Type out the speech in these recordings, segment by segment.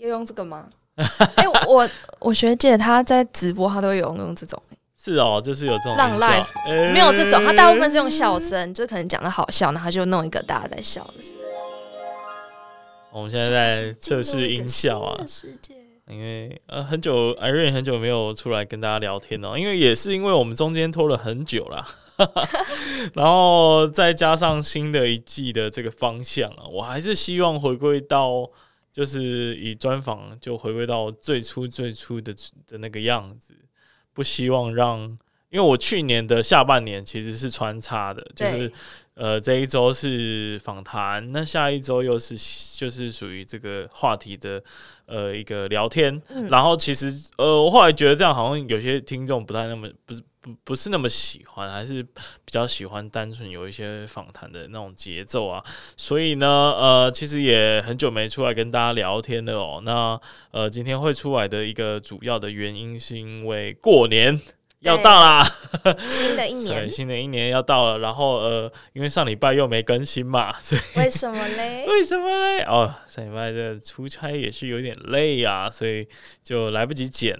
要用这个吗？哎、欸，我我学姐她在直播，她都会有用这种。是哦，就是有这种浪 life，、欸、没有这种，她大部分是用笑声，就可能讲的好笑，然后就弄一个大家在笑的。我们现在在测试音效啊，因为呃很久，Irene 很久没有出来跟大家聊天了，因为也是因为我们中间拖了很久了，然后再加上新的一季的这个方向啊，我还是希望回归到。就是以专访就回归到最初最初的的那个样子，不希望让，因为我去年的下半年其实是穿插的，就是呃这一周是访谈，那下一周又是就是属于这个话题的呃一个聊天，嗯、然后其实呃我后来觉得这样好像有些听众不太那么不是。不不是那么喜欢，还是比较喜欢单纯有一些访谈的那种节奏啊。所以呢，呃，其实也很久没出来跟大家聊天了哦。那呃，今天会出来的一个主要的原因，是因为过年要到啦，新的一年，新的一年要到了。然后呃，因为上礼拜又没更新嘛，所以为什么嘞？为什么嘞？哦，上礼拜的出差也是有点累啊，所以就来不及剪。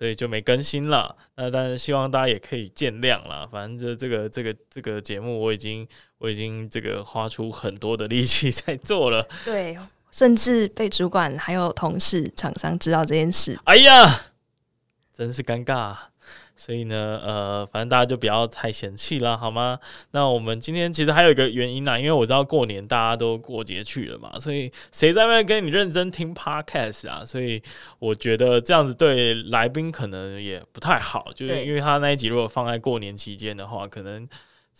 所以就没更新了，那但是希望大家也可以见谅了。反正这这个这个这个节目，我已经我已经这个花出很多的力气在做了。对，甚至被主管还有同事、厂商知道这件事。哎呀，真是尴尬。所以呢，呃，反正大家就不要太嫌弃了，好吗？那我们今天其实还有一个原因呢，因为我知道过年大家都过节去了嘛，所以谁在外面跟你认真听 podcast 啊？所以我觉得这样子对来宾可能也不太好，就是因为他那一集如果放在过年期间的话，可能。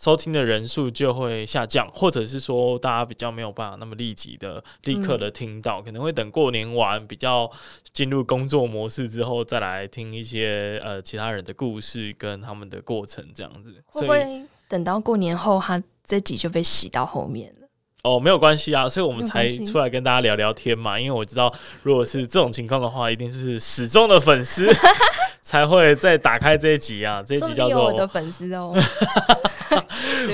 收听的人数就会下降，或者是说大家比较没有办法那么立即的、立刻的听到，嗯、可能会等过年完比较进入工作模式之后再来听一些呃其他人的故事跟他们的过程这样子。会不会等到过年后，他这集就被洗到后面了？哦，没有关系啊，所以我们才出来跟大家聊聊天嘛。因为我知道，如果是这种情况的话，一定是始终的粉丝 才会再打开这一集啊。这一集叫做我的粉丝哦。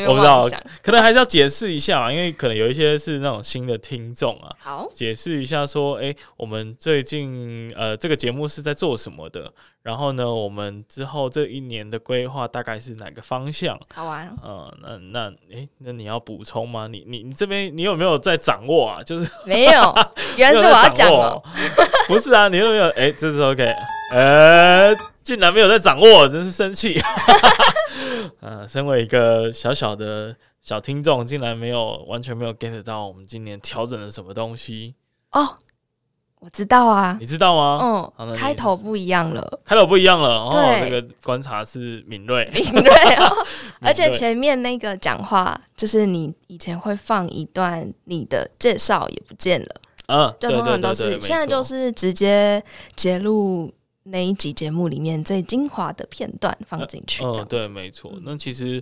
我不知道，可能还是要解释一下，因为可能有一些是那种新的听众啊。好，解释一下说，哎、欸，我们最近呃这个节目是在做什么的？然后呢，我们之后这一年的规划大概是哪个方向？好玩。嗯、呃，那那哎、欸，那你要补充吗？你你你这边你有没有在掌握啊？就是没有，原来是我要讲哦。不是啊，你有没有？哎、欸，这是 OK。呃，竟然没有在掌握，真是生气。呃，身为一个小小的小听众，竟然没有完全没有 get 到我们今年调整了什么东西哦。我知道啊，你知道吗？嗯，开头不一样了，开头不一样了。对哦，这个观察是敏锐，敏锐哦。而且前面那个讲话，就是你以前会放一段你的介绍也不见了。嗯，就通常都是现在就是直接截录。那一集节目里面最精华的片段放进去。嗯、对，没错。那其实，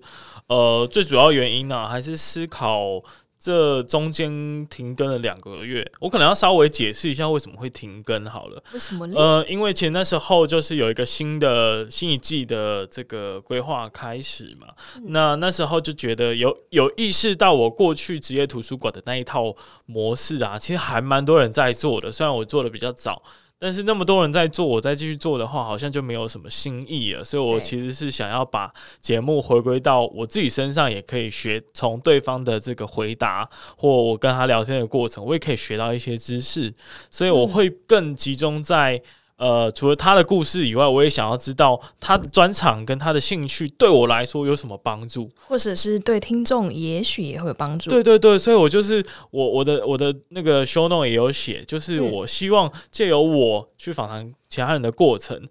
呃，最主要原因呢、啊，还是思考这中间停更了两个月。我可能要稍微解释一下为什么会停更好了。为什么呢？呃，因为其实那时候就是有一个新的新一季的这个规划开始嘛。嗯、那那时候就觉得有有意识到我过去职业图书馆的那一套模式啊，其实还蛮多人在做的。虽然我做的比较早。但是那么多人在做，我再继续做的话，好像就没有什么新意了。所以我其实是想要把节目回归到我自己身上，也可以学从对方的这个回答，或我跟他聊天的过程，我也可以学到一些知识。所以我会更集中在。呃，除了他的故事以外，我也想要知道他的专长跟他的兴趣对我来说有什么帮助，或者是对听众也许也会有帮助。对对对，所以我就是我我的我的那个 show note 也有写，就是我希望借由我去访谈其他人的过程。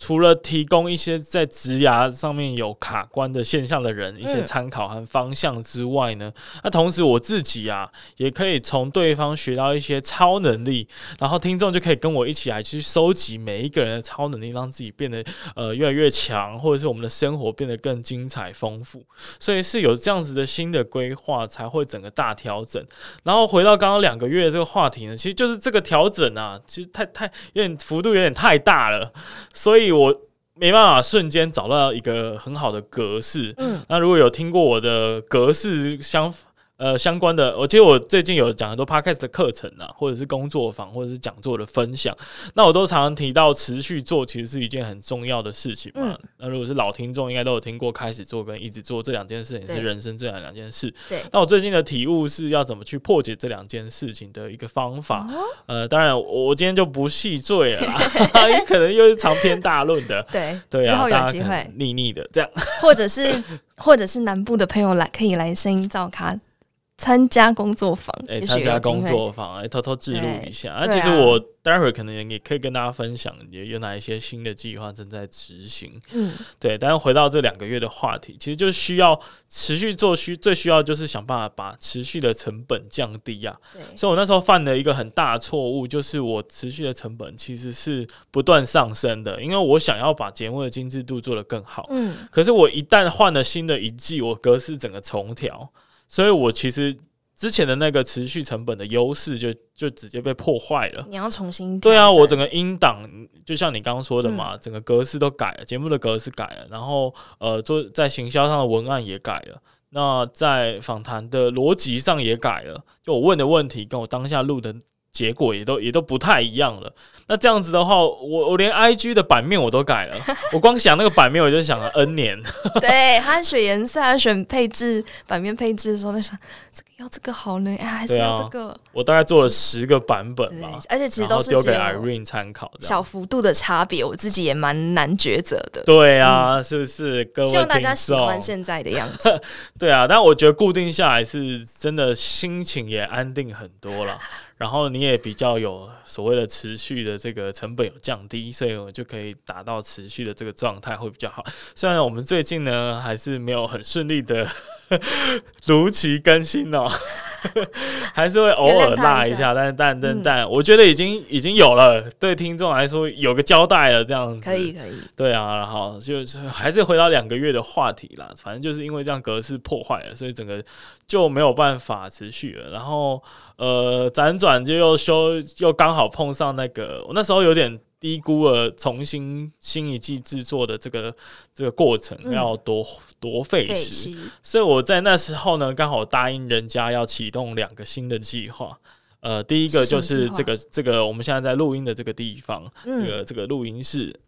除了提供一些在职涯上面有卡关的现象的人一些参考和方向之外呢，那同时我自己啊也可以从对方学到一些超能力，然后听众就可以跟我一起来去收集每一个人的超能力，让自己变得呃越来越强，或者是我们的生活变得更精彩丰富。所以是有这样子的新的规划，才会整个大调整。然后回到刚刚两个月这个话题呢，其实就是这个调整啊，其实太太有点幅度有点太大了，所以。我没办法瞬间找到一个很好的格式。嗯，那如果有听过我的格式相呃，相关的，我记得我最近有讲很多 podcast 的课程啊，或者是工作坊，或者是讲座的分享，那我都常常提到持续做，其实是一件很重要的事情嘛。嗯、那如果是老听众，应该都有听过，开始做跟一直做这两件事情是人生这样两件事。对。那我最近的体悟是要怎么去破解这两件事情的一个方法。哦、呃，当然我今天就不细赘了 可能又是长篇大论的。对对啊，之后有机会腻腻的这样，或者是或者是南部的朋友来可以来声音造咖。参加工作坊，哎、欸，参加工作坊，哎、欸，偷偷记录一下。那、其实我待会儿可能也可以跟大家分享，也有哪一些新的计划正在执行。嗯，对。但是回到这两个月的话题，其实就需要持续做，需最需要就是想办法把持续的成本降低啊。对。所以我那时候犯了一个很大的错误，就是我持续的成本其实是不断上升的，因为我想要把节目的精致度做得更好。嗯。可是我一旦换了新的一季，我格式整个重调。所以，我其实之前的那个持续成本的优势就就直接被破坏了。你要重新对啊，我整个音档就像你刚刚说的嘛，嗯、整个格式都改了，节目的格式改了，然后呃，做在行销上的文案也改了，那在访谈的逻辑上也改了，就我问的问题跟我当下录的。结果也都也都不太一样了。那这样子的话，我我连 IG 的版面我都改了。我光想那个版面，我就想了 N 年。对，他选颜色、选配置、版面配置的时候，在想这个要这个好呢，哎，还是要这个。啊、我大概做了十个版本吧，而且其实都是丢给 Irene 参考，小幅度的差别，我自己也蛮难抉择的。对啊，嗯、是不是？各位，希望大家喜欢现在的样子。对啊，但我觉得固定下来是真的，心情也安定很多了。然后你也比较有所谓的持续的这个成本有降低，所以我就可以达到持续的这个状态会比较好。虽然我们最近呢还是没有很顺利的 如期更新哦。还是会偶尔落一下，但是但但但，我觉得已经已经有了，对听众来说有个交代了，这样子可以可以。对啊，然后就是还是回到两个月的话题啦，反正就是因为这样格式破坏了，所以整个就没有办法持续了。然后呃，辗转就又修，又刚好碰上那个，我那时候有点。低估了重新新一季制作的这个这个过程要多、嗯、多费时，所以我在那时候呢，刚好答应人家要启动两个新的计划。呃，第一个就是这个这个我们现在在录音的这个地方，嗯、这个这个录音室。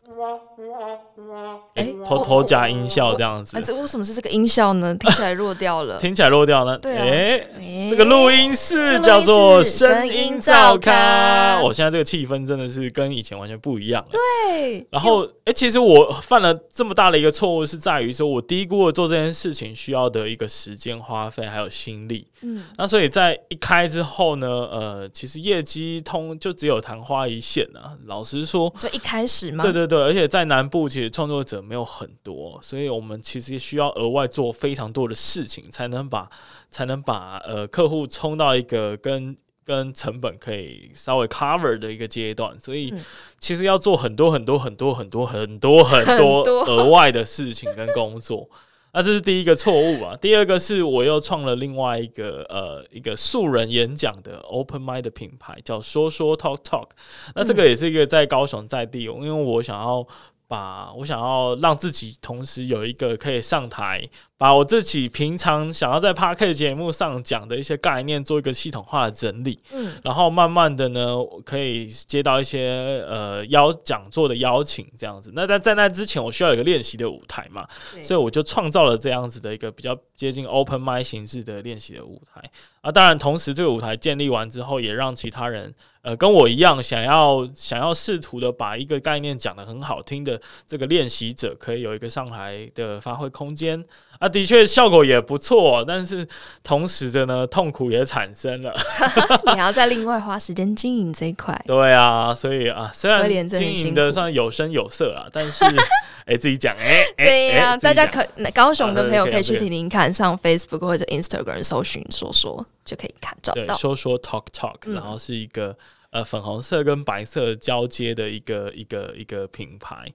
哎，偷偷加音效这样子，这为什么是这个音效呢？听起来弱掉了，听起来弱掉了。对，哎，这个录音室叫做声音照咖。我现在这个气氛真的是跟以前完全不一样了。对，然后哎，其实我犯了这么大的一个错误，是在于说我低估了做这件事情需要的一个时间花费还有心力。嗯，那所以在一开之后呢，呃，其实业绩通就只有昙花一现啊。老实说，就一开始嘛。对对对，而且在南部其实创作者没有很多，所以我们其实需要额外做非常多的事情，才能把才能把呃客户冲到一个跟跟成本可以稍微 cover 的一个阶段，所以其实要做很多很多很多很多很多很多 额外的事情跟工作。那这是第一个错误啊，第二个是我又创了另外一个呃一个素人演讲的 open mind 的品牌，叫说说 talk talk。那这个也是一个在高雄在地，因为我想要。把我想要让自己同时有一个可以上台，把我自己平常想要在 Podcast 节目上讲的一些概念做一个系统化的整理，嗯，然后慢慢的呢，我可以接到一些呃邀讲座的邀请这样子。那在在那之前，我需要有一个练习的舞台嘛，所以我就创造了这样子的一个比较接近 Open Mic 形式的练习的舞台。啊，当然，同时这个舞台建立完之后，也让其他人。呃，跟我一样，想要想要试图的把一个概念讲得很好听的这个练习者，可以有一个上台的发挥空间啊，的确效果也不错，但是同时的呢，痛苦也产生了。你还要再另外花时间经营这一块。对啊，所以啊，虽然经营的算有声有色啊，但是 哎，自己讲哎，对呀，大家可高雄的朋友可以去听听看，上 Facebook 或者 Instagram 搜寻说说。就可以看找到说说 talk talk，、嗯、然后是一个呃粉红色跟白色交接的一个一个一个品牌。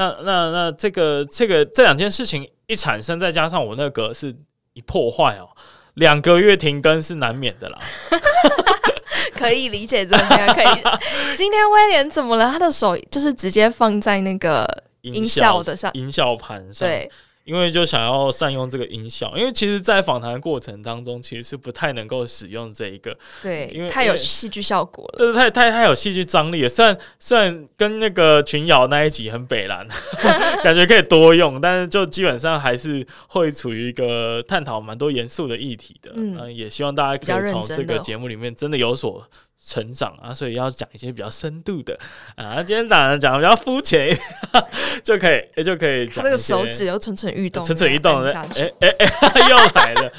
那那那这个这个这两件事情一产生，再加上我那个是一破坏哦，两个月停更是难免的啦。可以理解这样，可以。今天威廉怎么了？他的手就是直接放在那个音效的上，音效盘上。对。因为就想要善用这个音效，因为其实，在访谈过程当中，其实是不太能够使用这一个，对，因为太有戏剧效果了，对，太太太有戏剧张力了。虽然虽然跟那个群瑶那一集很北蓝，感觉可以多用，但是就基本上还是会处于一个探讨蛮多严肃的议题的。嗯，也希望大家可以从这个节目里面真的有所。成长啊，所以要讲一些比较深度的 啊。今天当然讲比较肤浅，就可以，就可以讲。这个手指又蠢蠢欲动，蠢蠢欲动的，哎哎哎，又来了，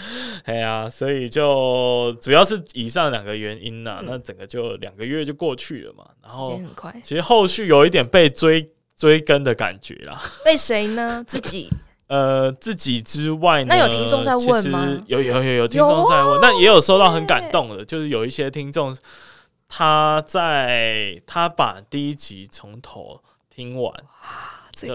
哎呀，所以就主要是以上两个原因呐、啊嗯。那整个就两个月就过去了嘛，然后很快。其实后续有一点被追追更的感觉啦。被谁呢？自己。呃，自己之外呢？那有听众在问吗？有有有有听众在问，那也有收到很感动的，就是有一些听众。他在他把第一集从头听完，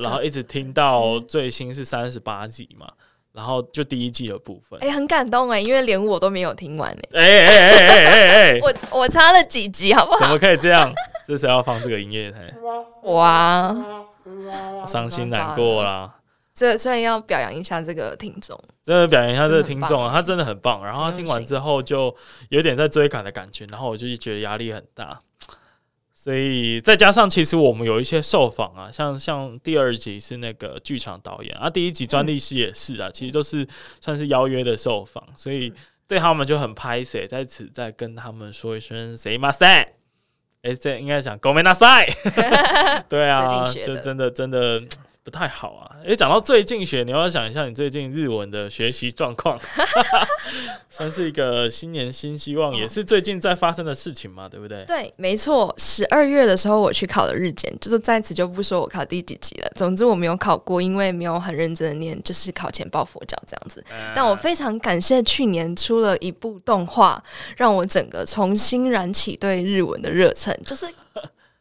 然后一直听到最新是三十八集嘛，然后就第一季的部分，哎，很感动哎，因为连我都没有听完哎，哎哎哎哎哎我我差了几集好不好？怎么可以这样？这是要放这个音乐台？哇，伤心难过啦。这虽然要表扬一下这个听众，真的表扬一下这个听众啊，他真的很棒。然后他听完之后就有点在追赶的感觉，然后我就觉得压力很大。所以再加上其实我们有一些受访啊，像像第二集是那个剧场导演啊，第一集专利师也是啊，其实都是算是邀约的受访，所以对他们就很拍谁，在此再跟他们说一声 “say my say”，哎，这应该讲 “go me na say”，对啊，就真的真的。不太好啊！诶、欸，讲到最近学，你要想一下你最近日文的学习状况，算是一个新年新希望，也是最近在发生的事情嘛，对不对？对，没错。十二月的时候我去考了日检，就是在此就不说我考第几级了。总之我没有考过，因为没有很认真的念，就是考前抱佛脚这样子。但我非常感谢去年出了一部动画，让我整个重新燃起对日文的热忱，就是。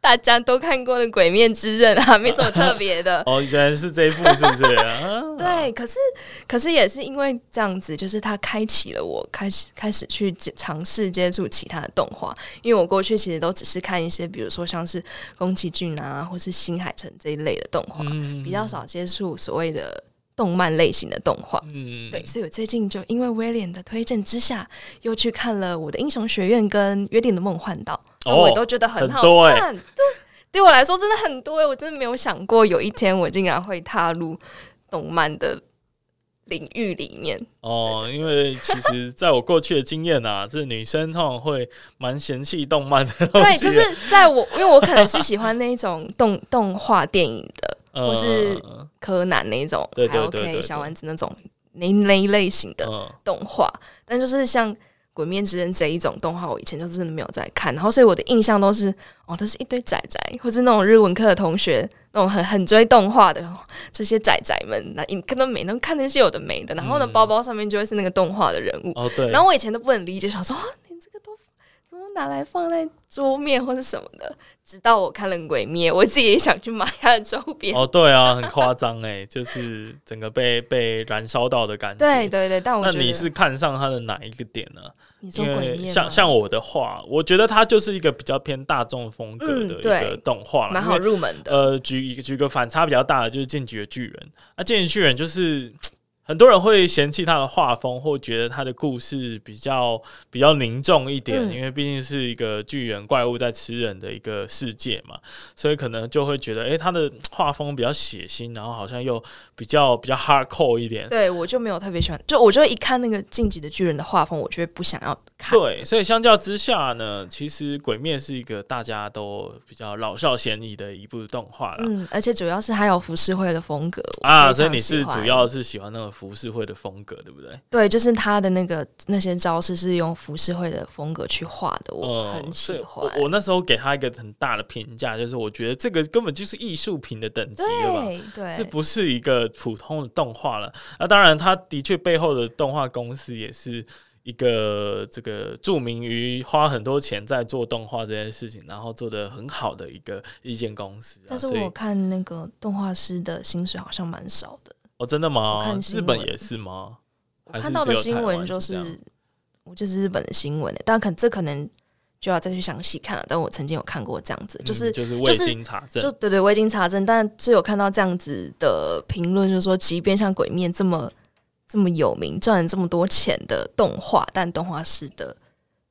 大家都看过的《鬼面之刃》啊，没什么特别的。哦，原来是这一部，是不是？对，可是，可是也是因为这样子，就是它开启了我开始开始去尝试接触其他的动画。因为我过去其实都只是看一些，比如说像是宫崎骏啊，或是新海诚这一类的动画，嗯，比较少接触所谓的动漫类型的动画。嗯，对，所以我最近就因为威廉的推荐之下，又去看了《我的英雄学院》跟《约定的梦幻岛》。我都觉得很好看，对，对我来说真的很多、欸。我真的没有想过有一天我竟然会踏入动漫的领域里面。哦，因为其实在我过去的经验啊，这女生通常会蛮嫌弃动漫的。对，就是在我，因为我可能是喜欢那一种动动画电影的，或是柯南那种，对对对，小丸子那种那那一类型的动画，但就是像。《鬼面之刃》这一种动画，我以前就真的没有在看，然后所以我的印象都是哦，都是一堆仔仔，或是那种日文课的同学，那种很很追动画的 这些仔仔们，那你看到没能看那些有的没的，然后呢，包包上面就会是那个动画的人物。哦，对，然后我以前都不能理解，想说拿来放在桌面或是什么的。直到我看了《鬼灭》，我自己也想去买它的周边。哦，对啊，很夸张哎，就是整个被被燃烧到的感觉。对对对，但我觉得那你是看上它的哪一个点呢？你说鬼灭？像像我的话，我觉得它就是一个比较偏大众风格的一个动画，蛮、嗯、好入门的。呃，举一个举个反差比较大的，就是《进击的巨人》啊，《进击的巨人》就是。很多人会嫌弃他的画风，或觉得他的故事比较比较凝重一点，嗯，因为毕竟是一个巨人怪物在吃人的一个世界嘛，所以可能就会觉得，哎，欸，他的画风比较血腥，然后好像又比较比较 hardcore 一点。对，我就没有特别喜欢，就我就一看那个《晋级的巨人》的画风，我就会不想要看。对，所以相较之下呢，其实《鬼灭》是一个大家都比较老少咸宜的一部动画了。嗯，而且主要是还有浮世绘的风格啊，所以你是主要是喜欢那个。浮世绘的风格对不对？对，就是他的那个那些招式是用浮世绘的风格去画的，我很喜欢。我，我那时候给他一个很大的评价，就是我觉得这个根本就是艺术品的等级了吧？对，对，这不是一个普通的动画了。那当然，他的确背后的动画公司也是一个这个著名于花很多钱在做动画这件事情，然后做的很好的一个一间公司。但是我看那个动画师的薪水好像蛮少的。哦，真的吗？日本也是吗？我看到的新闻就是，我就是日本的新闻，但可这可能就要再去详细看了。但我曾经有看过这样子，就是、嗯、就是未经查证，就对对未经查证，但是有看到这样子的评论，就是说，即便像《鬼面》这么这么有名、赚了这么多钱的动画，但动画师的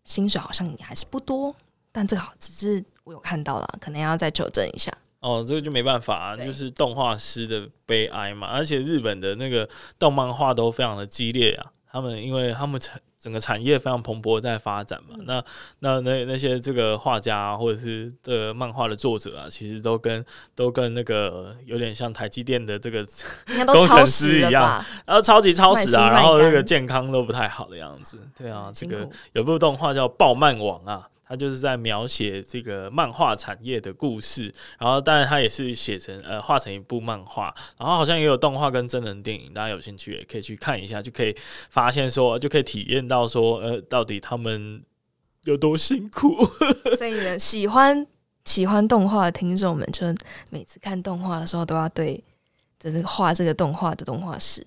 薪水好像也还是不多。但这个好，只是我有看到了，可能要再求证一下。哦，这个就没办法啊，就是动画师的悲哀嘛。而且日本的那个动漫画都非常的激烈啊，他们因为他们产整个产业非常蓬勃在发展嘛。嗯、那那那那些这个画家、啊、或者是的漫画的作者啊，其实都跟都跟那个有点像台积电的这个 工程师一样，然后超级超时啊，然后那个健康都不太好的样子。对啊，这个有部动画叫《爆漫王》啊。他就是在描写这个漫画产业的故事，然后当然他也是写成呃画成一部漫画，然后好像也有动画跟真人电影，大家有兴趣也可以去看一下，就可以发现说，就可以体验到说，呃，到底他们有多辛苦。所以呢，喜欢喜欢动画的听众们，就每次看动画的时候，都要对就是画这个动画的动画师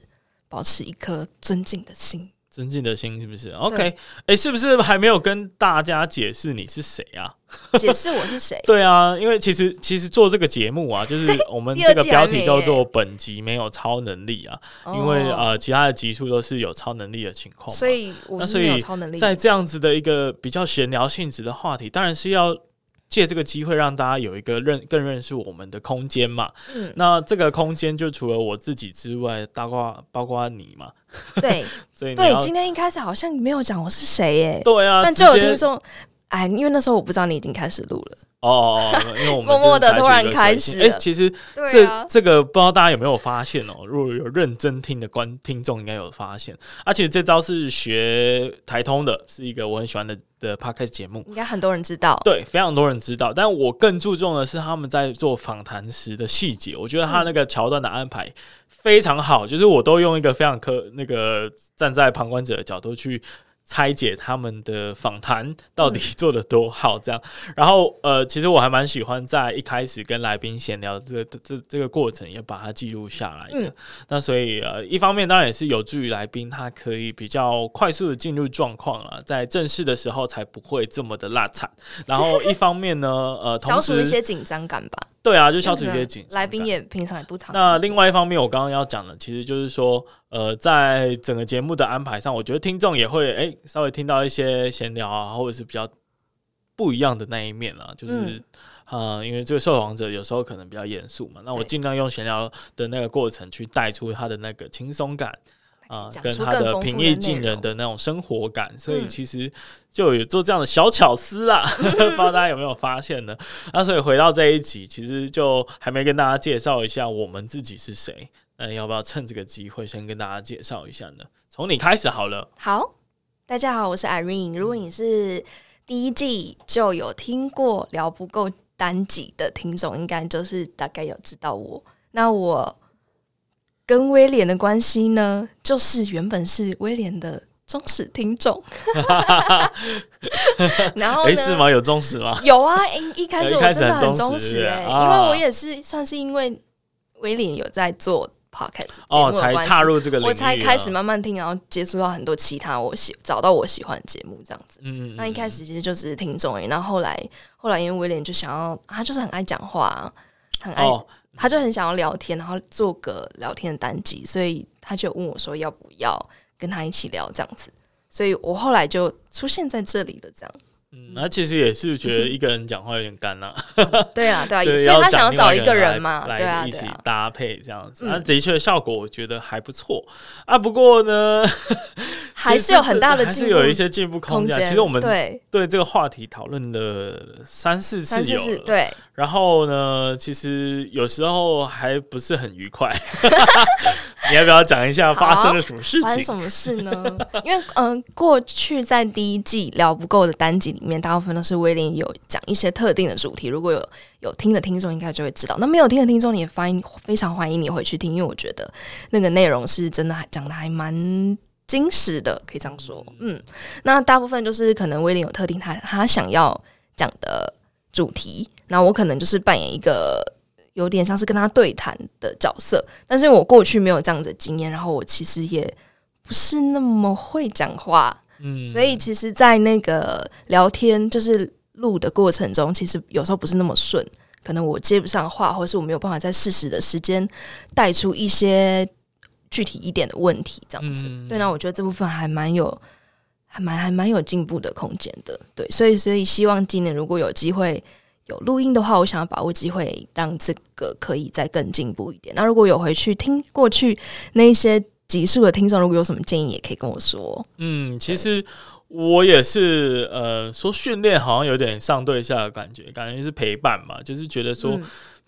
保持一颗尊敬的心。尊敬的心是不是？OK，哎、欸，是不是还没有跟大家解释你是谁啊？解释我是谁？对啊，因为其实其实做这个节目啊，就是我们这个标题叫做“本集没有超能力”啊，因为呃，其他的集数都是有超能力的情况，所以我是没有超能力。在这样子的一个比较闲聊性质的话题，当然是要。借这个机会让大家有一个认更认识我们的空间嘛。嗯，那这个空间就除了我自己之外，包括包括你嘛。对，所以对，今天一开始好像没有讲我是谁耶。对啊，但就有听众，哎，因为那时候我不知道你已经开始录了。哦，因为我们 默默的突然开始。哎，其实这、啊、这个不知道大家有没有发现哦？如果有认真听的观听众，应该有发现。而、啊、且这招是学台通的，是一个我很喜欢的的 podcast 节目，应该很多人知道。对，非常多人知道。但我更注重的是他们在做访谈时的细节。我觉得他那个桥段的安排非常好，嗯、就是我都用一个非常科那个站在旁观者的角度去。拆解他们的访谈到底做的多好，这样，嗯、然后呃，其实我还蛮喜欢在一开始跟来宾闲聊这个、这这个过程，也把它记录下来的。嗯、那所以呃，一方面当然也是有助于来宾他可以比较快速的进入状况了，在正式的时候才不会这么的落惨。然后一方面呢，呃，同时消除一些紧张感吧。对啊，就消除一些紧张。来宾也平常也不常。那另外一方面，我刚刚要讲的，其实就是说，呃，在整个节目的安排上，我觉得听众也会哎、欸、稍微听到一些闲聊啊，或者是比较不一样的那一面啊。就是啊、嗯呃，因为这个受访者有时候可能比较严肃嘛，那我尽量用闲聊的那个过程去带出他的那个轻松感。啊，跟他的平易近人的那种生活感，所以其实就有做这样的小巧思啦，嗯、不知道大家有没有发现呢？那所以回到这一集，其实就还没跟大家介绍一下我们自己是谁，那要不要趁这个机会先跟大家介绍一下呢？从你开始好了。好，大家好，我是 Irene。如果你是第一季就有听过聊不够单集的听众，应该就是大概有知道我。那我。跟威廉的关系呢，就是原本是威廉的忠实听众，然后呢，是吗？有忠实吗？有啊，一一开始我真的很忠实哎、欸，因为我也是算是因为威廉有在做 podcast 哦，才踏入这个我才开始慢慢听，然后接触到很多其他我喜找到我喜欢的节目这样子。嗯，那一开始其实就只是听众哎，然后后来后来因为威廉就想要，他就是很爱讲话，很爱。哦他就很想要聊天，然后做个聊天的单机，所以他就问我说要不要跟他一起聊这样子，所以我后来就出现在这里了，这样。嗯，那其实也是觉得一个人讲话有点干呐。对啊，对啊，所以他想要找一个人嘛，对啊，一起搭配这样子。那的确效果我觉得还不错啊。不过呢，还是有很大的进步，还是有一些进步空间。其实我们对对这个话题讨论了三四次有了，对。然后呢，其实有时候还不是很愉快。你要不要讲一下发生了什么事情？发生什么事呢？因为嗯、呃，过去在第一季聊不够的单集里面，大部分都是威廉有讲一些特定的主题。如果有有听的听众，应该就会知道。那没有听的听众，你也欢迎，非常欢迎你回去听，因为我觉得那个内容是真的还讲的还蛮精实的，可以这样说。嗯，那大部分就是可能威廉有特定他他想要讲的主题，那我可能就是扮演一个。有点像是跟他对谈的角色，但是我过去没有这样子的经验，然后我其实也不是那么会讲话，嗯，所以其实，在那个聊天就是录的过程中，其实有时候不是那么顺，可能我接不上话，或者是我没有办法在适时的时间带出一些具体一点的问题，这样子。嗯、对，那我觉得这部分还蛮有，还蛮还蛮有进步的空间的。对，所以所以希望今年如果有机会有录音的话，我想要把握机会，让这个可以再更进步一点。那如果有回去听过去那一些。集数的听众，如果有什么建议，也可以跟我说。嗯，其实我也是，呃，说训练好像有点上对下的感觉，感觉是陪伴嘛，就是觉得说，嗯、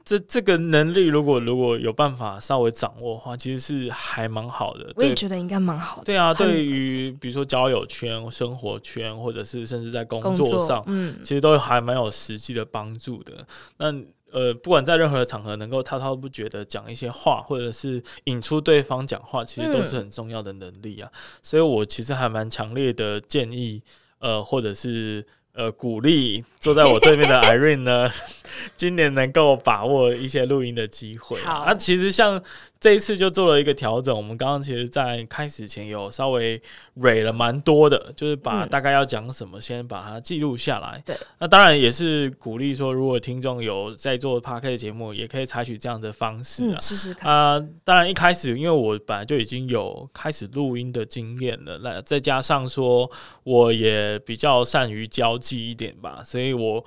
这这个能力如果如果有办法稍微掌握的话，其实是还蛮好的。我也觉得应该蛮好的。对啊，对于比如说交友圈、生活圈，或者是甚至在工作上，嗯，其实都还蛮有实际的帮助的。那呃，不管在任何的场合，能够滔滔不绝的讲一些话，或者是引出对方讲话，其实都是很重要的能力啊。嗯、所以我其实还蛮强烈的建议，呃，或者是呃鼓励坐在我对面的 Irene 呢，今年能够把握一些录音的机会。好，啊，其实像。这一次就做了一个调整，我们刚刚其实，在开始前有稍微蕊了蛮多的，就是把大概要讲什么，先把它记录下来。对，那当然也是鼓励说，如果听众有在做 Podcast 节目，也可以采取这样的方式啊，试试看啊。当然一开始，因为我本来就已经有开始录音的经验了，那再加上说，我也比较善于交际一点吧，所以我。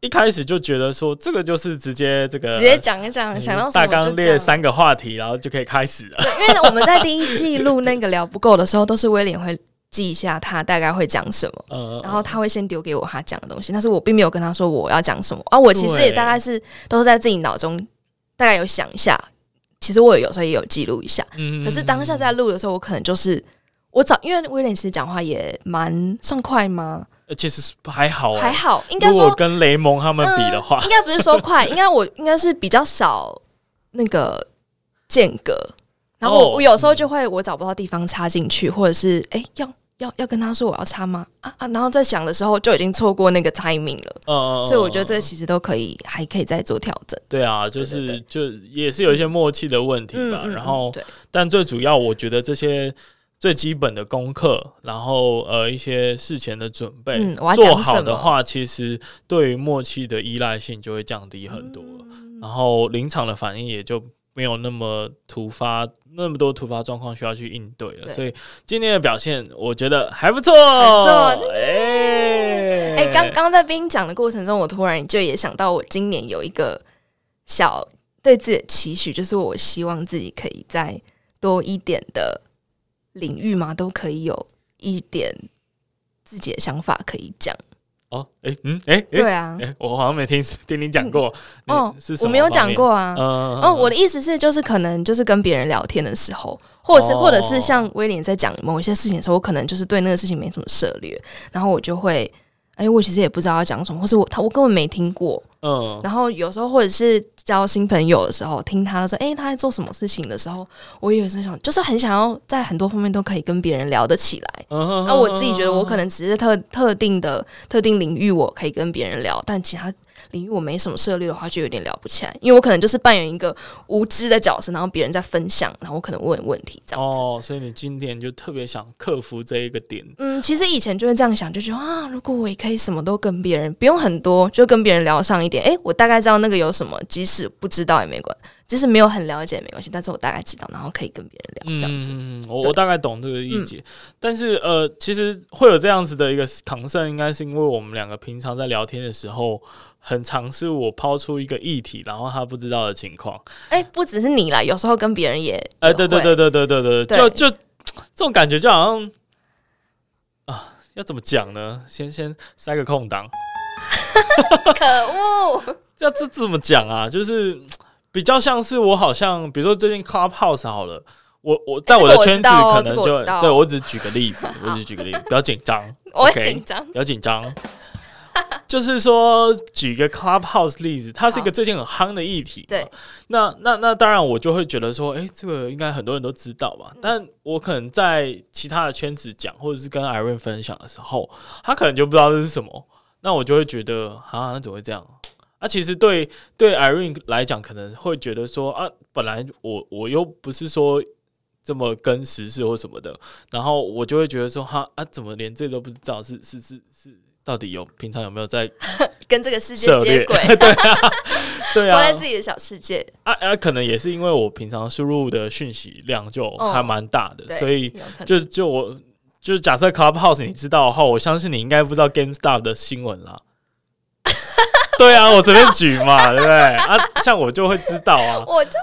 一开始就觉得说，这个就是直接这个直接讲一讲，想到大纲列三个话题，然后就可以开始了。对，因为我们在第一季录那个聊不够的时候，都是威廉会记一下他大概会讲什么，嗯，然后他会先丢给我他讲的东西，但是我并没有跟他说我要讲什么啊。我其实也大概是都是在自己脑中大概有想一下，其实我有时候也有记录一下，可是当下在录的时候，我可能就是我早，因为威廉其实讲话也蛮算快吗？其实还好，还好，应该说跟雷蒙他们比的话，应该不是说快，应该我应该是比较少那个间隔，然后我我有时候就会我找不到地方插进去，或者是哎要要要跟他说我要插吗？啊啊，然后在想的时候就已经错过那个 timing 了，嗯，所以我觉得这其实都可以，还可以再做调整。对啊，就是就也是有一些默契的问题吧，然后对但最主要我觉得这些。最基本的功课，然后呃一些事前的准备、嗯、做好的话，其实对于默契的依赖性就会降低很多，嗯、然后临场的反应也就没有那么突发，那么多突发状况需要去应对了。对所以今天的表现，我觉得还不错。哎哎，刚刚在冰讲的过程中，我突然就也想到，我今年有一个小对自己的期许，就是我希望自己可以再多一点的。领域嘛，都可以有一点自己的想法可以讲哦。哎、欸，嗯，哎、欸，对啊，哎、欸，我好像没听听你讲过、嗯、哦。我没有讲过啊。嗯、哦，我的意思是，就是可能就是跟别人聊天的时候，或者是、哦、或者是像威廉在讲某一些事情的时候，我可能就是对那个事情没什么涉猎，然后我就会。哎，我其实也不知道要讲什么，或是我他我根本没听过，嗯，然后有时候或者是交新朋友的时候，听他说，哎，他在做什么事情的时候，我也是想，就是很想要在很多方面都可以跟别人聊得起来。嗯，那我自己觉得，我可能只是特特定的特定领域，我可以跟别人聊，但其他。领域我没什么涉猎的话，就有点聊不起来，因为我可能就是扮演一个无知的角色，然后别人在分享，然后我可能问问题这样子。哦，所以你今天就特别想克服这一个点。嗯，其实以前就会这样想，就觉得啊，如果我也可以什么都跟别人，不用很多，就跟别人聊上一点，诶，我大概知道那个有什么，即使不知道也没关即使没有很了解也没关系，但是我大概知道，然后可以跟别人聊这样子。嗯，我我大概懂这个意见。嗯、但是呃，其实会有这样子的一个 concern，应该是因为我们两个平常在聊天的时候，很常是我抛出一个议题，然后他不知道的情况。哎、欸，不只是你啦，有时候跟别人也哎、欸，对对对对对对对，对就就这种感觉就好像啊，要怎么讲呢？先先塞个空档。可恶！这这怎么讲啊？就是。比较像是我好像，比如说最近 Clubhouse 好了，我我在我的圈子可能就对我只举个例子，我只举个例子，不要紧张，我紧张，不要紧张，就是说举个 Clubhouse 例子，它是一个最近很夯的议题，对，那那那当然我就会觉得说，哎，这个应该很多人都知道吧？但我可能在其他的圈子讲，或者是跟 Irene 分享的时候，他可能就不知道这是什么，那我就会觉得啊，那怎么会这样？那、啊、其实对对 Irene 来讲，可能会觉得说啊，本来我我又不是说这么跟时事或什么的，然后我就会觉得说，哈啊，怎么连这都不知道？是是是是，到底有平常有没有在 跟这个世界接轨？对啊，对啊，活在自己的小世界。啊啊，可能也是因为我平常输入的讯息量就还蛮大的，哦、所以就就我就是假设 Clubhouse 你知道的话，我相信你应该不知道 GameStop 的新闻啦。对啊，我随便举嘛，对不对？啊，像我就会知道啊，我就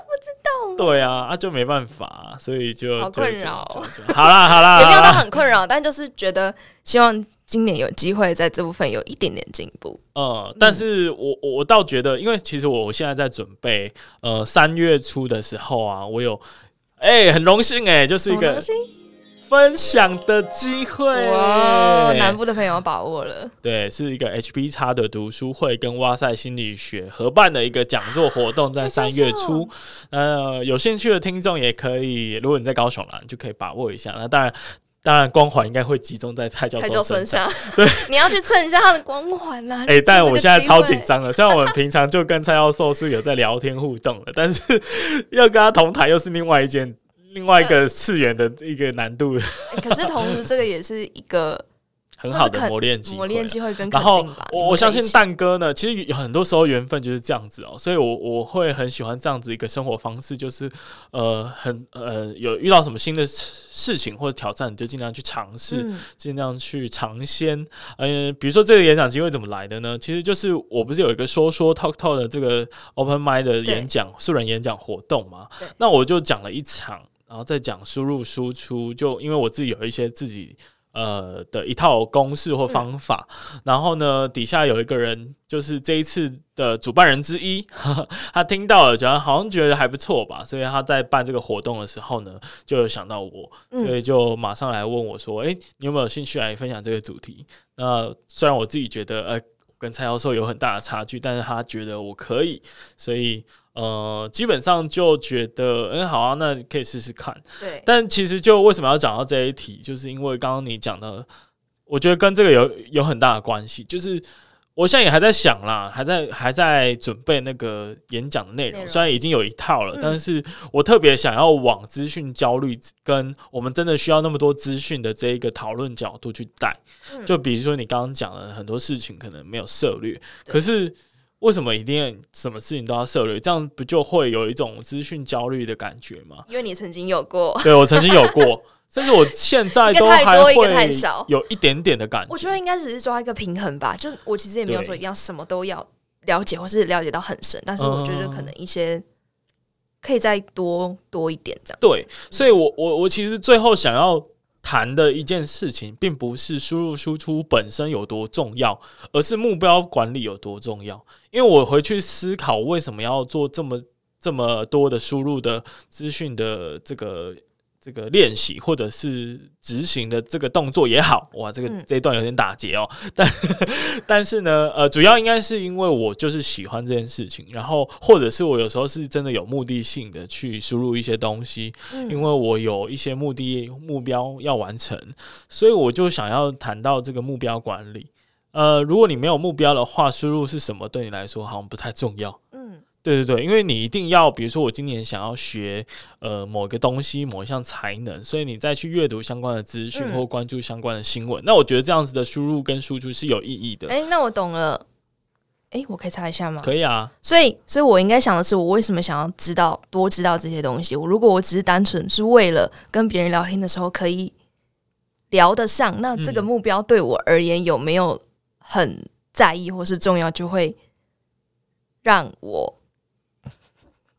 对啊，啊就没办法，所以就好困扰。好啦好啦，也没有到很困扰，但就是觉得希望今年有机会在这部分有一点点进步。呃，但是我我倒觉得，因为其实我现在在准备，呃，三月初的时候啊，我有，哎、欸，很荣幸哎、欸，就是一个。分享的机会哇！南部的朋友要把握了。对，是一个 HB 叉的读书会跟哇塞心理学合办的一个讲座活动，在三月初。呃，有兴趣的听众也可以，如果你在高雄啦，你就可以把握一下。那当然，当然光环应该会集中在蔡教授身上。对，你要去蹭一下他的光环啦。哎、欸，但我现在超紧张了，虽然我们平常就跟蔡教授是有在聊天互动的，但是要跟他同台又是另外一件。另外一个次元的一个难度，欸，可是同时这个也是一个 很好的磨练机会，磨练机会跟然后我我相信蛋哥呢，其实有很多时候缘分就是这样子哦，所以我我会很喜欢这样子一个生活方式，就是呃很呃有遇到什么新的事情或者挑战，你就尽量去尝试，尽、嗯、量去尝鲜。嗯，比如说这个演讲机会怎么来的呢？其实就是我不是有一个说说 talk talk 的这个 open mic 的演讲素人演讲活动嘛？那我就讲了一场。然后再讲输入输出，就因为我自己有一些自己呃的一套公式或方法，嗯、然后呢，底下有一个人就是这一次的主办人之一，呵 呵他听到了，觉得好像觉得还不错吧，所以他在办这个活动的时候呢，就有想到我，所以就马上来问我说：“哎、嗯，你有没有兴趣来分享这个主题？”那虽然我自己觉得呃跟蔡教授有很大的差距，但是他觉得我可以，所以。呃，基本上就觉得，嗯，好啊，那可以试试看。对，但其实就为什么要讲到这一题，就是因为刚刚你讲的，我觉得跟这个有有很大的关系。就是我现在也还在想啦，还在还在准备那个演讲的内容，虽然已经有一套了，嗯、但是我特别想要往资讯焦虑跟我们真的需要那么多资讯的这一个讨论角度去带。嗯、就比如说你刚刚讲的很多事情可能没有涉略，可是。为什么一定什么事情都要涉猎？这样不就会有一种资讯焦虑的感觉吗？因为你曾经有过，对，我曾经有过，甚至我现在都还会有一点点的感觉。我觉得应该只是抓一个平衡吧。就我其实也没有说一定要什么都要了解，或是了解到很深。但是我觉得可能一些可以再多多一点这样。对，所以我我我其实最后想要。谈的一件事情，并不是输入输出本身有多重要，而是目标管理有多重要。因为我回去思考，为什么要做这么这么多的输入的资讯的这个。这个练习或者是执行的这个动作也好，哇，这个这一段有点打结哦。嗯、但但是呢，呃，主要应该是因为我就是喜欢这件事情，然后或者是我有时候是真的有目的性的去输入一些东西，嗯、因为我有一些目的目标要完成，所以我就想要谈到这个目标管理。呃，如果你没有目标的话，输入是什么对你来说好像不太重要。嗯。对对对，因为你一定要，比如说我今年想要学呃某个东西，某一项才能，所以你再去阅读相关的资讯或关注相关的新闻。嗯、那我觉得这样子的输入跟输出是有意义的。诶，那我懂了。诶，我可以查一下吗？可以啊。所以，所以我应该想的是，我为什么想要知道多知道这些东西？我如果我只是单纯是为了跟别人聊天的时候可以聊得上，那这个目标对我而言有没有很在意或是重要，就会让我。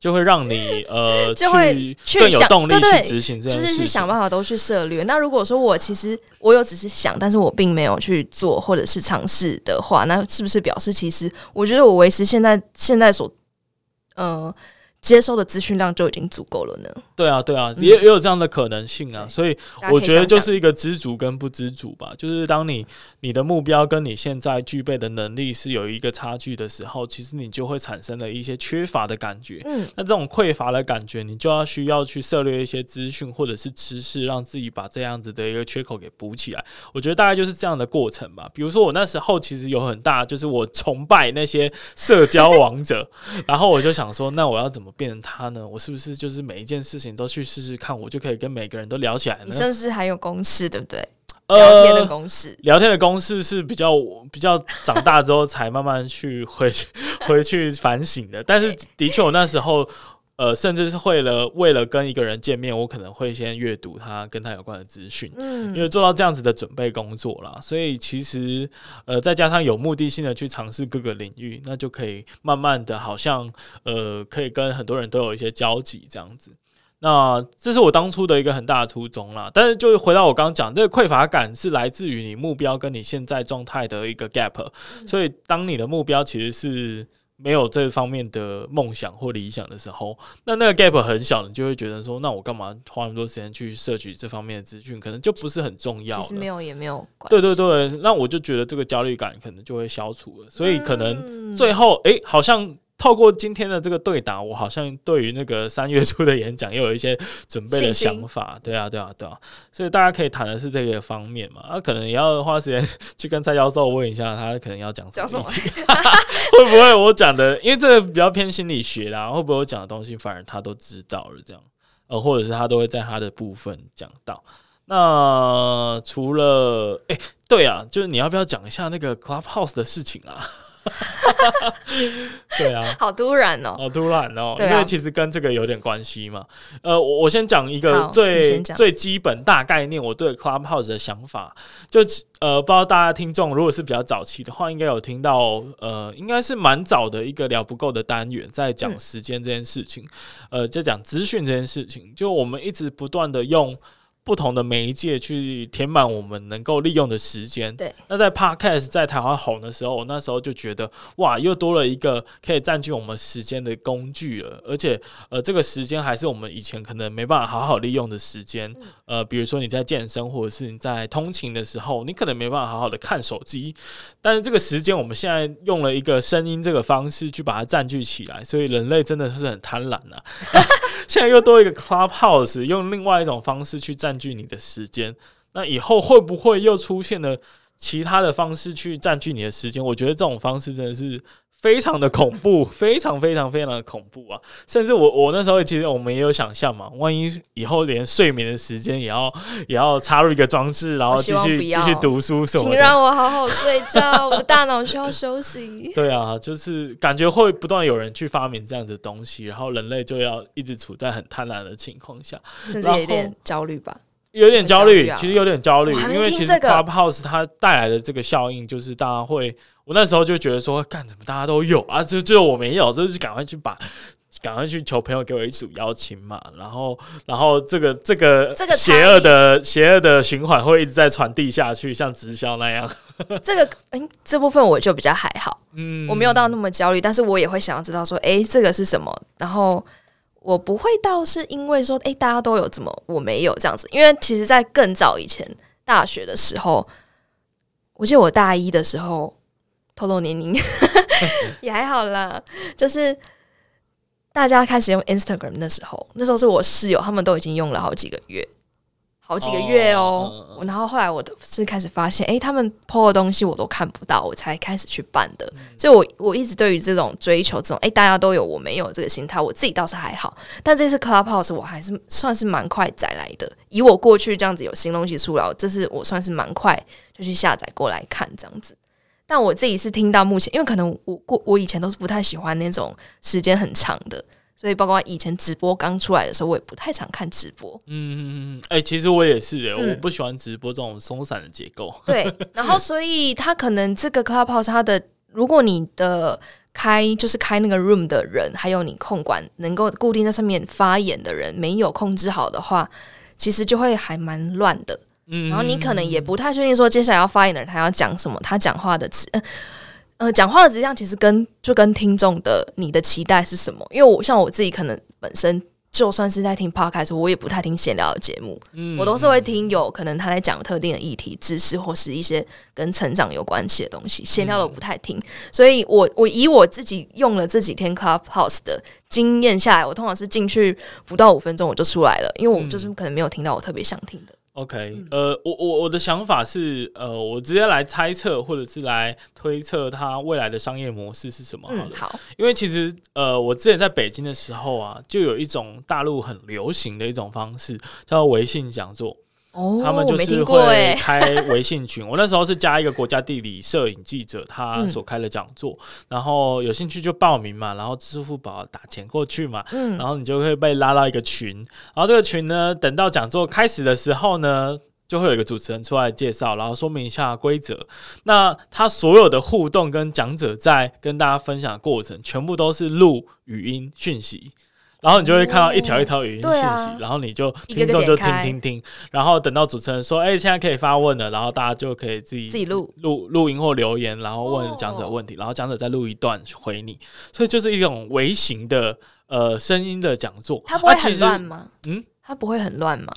就会让你呃，就会去更有动力去执行这件事，就是去想办法都去涉猎。那如果说我其实我有只是想，但是我并没有去做或者是尝试的话，那是不是表示其实我觉得我维持现在现在所呃。接收的资讯量就已经足够了呢。对啊，对啊，也也有这样的可能性啊。所以我觉得就是一个知足跟不知足吧。就是当你你的目标跟你现在具备的能力是有一个差距的时候，其实你就会产生了一些缺乏的感觉。嗯，那这种匮乏的感觉，你就要需要去涉猎一些资讯或者是知识，让自己把这样子的一个缺口给补起来。我觉得大概就是这样的过程吧。比如说我那时候其实有很大，就是我崇拜那些社交王者，然后我就想说，那我要怎么？么变成他呢？我是不是就是每一件事情都去试试看，我就可以跟每个人都聊起来呢？你甚至还有公式，对不对？聊天的公式，聊天的公式是比较比较长大之后才慢慢去回去 回去反省的。但是的确，我那时候呃，甚至是为了为了跟一个人见面，我可能会先阅读他跟他有关的资讯，嗯，因为做到这样子的准备工作啦。所以其实呃，再加上有目的性的去尝试各个领域，那就可以慢慢的，好像呃，可以跟很多人都有一些交集这样子。那这是我当初的一个很大的初衷啦，但是就回到我刚刚讲，这个匮乏感是来自于你目标跟你现在状态的一个 gap，所以当你的目标其实是没有这方面的梦想或理想的时候，那那个 gap 很小，你就会觉得说，那我干嘛花那么多时间去摄取这方面的资讯，可能就不是很重要。其实没有也没有。对对对，那我就觉得这个焦虑感可能就会消除了，所以可能最后哎、欸，好像。透过今天的这个对答，我好像对于那个三月初的演讲又有一些准备的想法。对啊，对啊，对啊，所以大家可以谈的是这个方面嘛。那、啊、可能也要花时间去跟蔡教授问一下，他可能要讲什么？讲什么？会不会我讲的？因为这个比较偏心理学啦，会不会我讲的东西反而他都知道了？这样，呃，或者是他都会在他的部分讲到。那除了，哎、欸，对啊，就是你要不要讲一下那个 Clubhouse 的事情啊？对啊，好突然哦，好突然哦，啊、因为其实跟这个有点关系嘛。呃，我我先讲一个最最基本大概念，我对 Clubhouse 的想法，就呃，不知道大家听众如果是比较早期的话，应该有听到，呃，应该是蛮早的一个聊不够的单元，在讲时间这件事情，嗯、呃，在讲资讯这件事情，就我们一直不断的用。不同的媒介去填满我们能够利用的时间。对，那在 Podcast 在台湾红的时候，我那时候就觉得哇，又多了一个可以占据我们时间的工具了。而且，呃，这个时间还是我们以前可能没办法好好利用的时间。嗯、呃，比如说你在健身，或者是你在通勤的时候，你可能没办法好好的看手机。但是这个时间，我们现在用了一个声音这个方式去把它占据起来，所以人类真的是很贪婪呐、啊。现在又多一个 Clubhouse，用另外一种方式去占据你的时间。那以后会不会又出现了其他的方式去占据你的时间？我觉得这种方式真的是。非常的恐怖，非常非常非常的恐怖啊！甚至我我那时候其实我们也有想象嘛，万一以后连睡眠的时间也要也要插入一个装置，然后继续继续读书什么的。请让我好好睡觉，我的大脑需要休息。对啊，就是感觉会不断有人去发明这样的东西，然后人类就要一直处在很贪婪的情况下，甚至有点焦虑吧。有点焦虑，其实有点焦虑，因为其实 Clubhouse 它带来的这个效应，就是大家会，我那时候就觉得说，干怎么大家都有啊，就就我没有，就是赶快去把，赶快去求朋友给我一组邀请嘛，然后，然后这个这个这个邪恶的邪恶的循环会一直在传递下去，像直销那样。这个，哎，这部分我就比较还好，嗯，我没有到那么焦虑，但是我也会想要知道说，哎，这个是什么，然后。我不会倒是因为说，哎，大家都有，怎么我没有这样子？因为其实，在更早以前，大学的时候，我记得我大一的时候，透露年龄 也还好啦，就是大家开始用 Instagram 的时候，那时候是我室友，他们都已经用了好几个月。好几个月哦，哦，然后后来我是开始发现，哎，他们 po 的东西我都看不到，我才开始去办的。嗯、所以我，我我一直对于这种追求，这种哎，大家都有我没有这个心态，我自己倒是还好。但这次 Clubhouse 我还是算是蛮快载来的，以我过去这样子有新东西出来，这是我算是蛮快就去下载过来看这样子。但我自己是听到目前，因为可能我过我以前都是不太喜欢那种时间很长的。所以，包括以前直播刚出来的时候，我也不太常看直播。嗯嗯嗯，哎、欸，其实我也是、欸，嗯、我不喜欢直播这种松散的结构。对，然后所以他可能这个 Clubhouse 它的，如果你的开就是开那个 room 的人，还有你控管能够固定在上面发言的人没有控制好的话，其实就会还蛮乱的。嗯，然后你可能也不太确定说接下来要发言的人他要讲什么，他讲话的词。呃呃，讲话的质量其实跟就跟听众的你的期待是什么？因为我像我自己，可能本身就算是在听 podcast，我也不太听闲聊的节目，嗯，我都是会听有可能他在讲特定的议题、知识或是一些跟成长有关系的东西，闲聊的不太听。嗯、所以我我以我自己用了这几天 Clubhouse 的经验下来，我通常是进去不到五分钟我就出来了，因为我就是可能没有听到我特别想听的。OK，嗯、呃，我我我的想法是，呃，我直接来猜测或者是来推测它未来的商业模式是什么好了。嗯，好。因为其实，呃，我之前在北京的时候啊，就有一种大陆很流行的一种方式，叫做微信讲座。哦，他们就是会开微信群。我那时候是加一个国家地理摄影记者，他所开的讲座，嗯、然后有兴趣就报名嘛，然后支付宝打钱过去嘛，嗯，然后你就会被拉到一个群。然后这个群呢，等到讲座开始的时候呢，就会有一个主持人出来介绍，然后说明一下规则。那他所有的互动跟讲者在跟大家分享的过程，全部都是录语音讯息。然后你就会看到一条一条语音信息，哦啊、然后你就听众就听听听，然后等到主持人说：“哎、欸，现在可以发问了。”然后大家就可以自己自己录录录音或留言，然后问讲者问题，哦、然后讲者再录一段回你。所以就是一种微型的呃声音的讲座。它不会很乱吗？嗯，它不会很乱吗？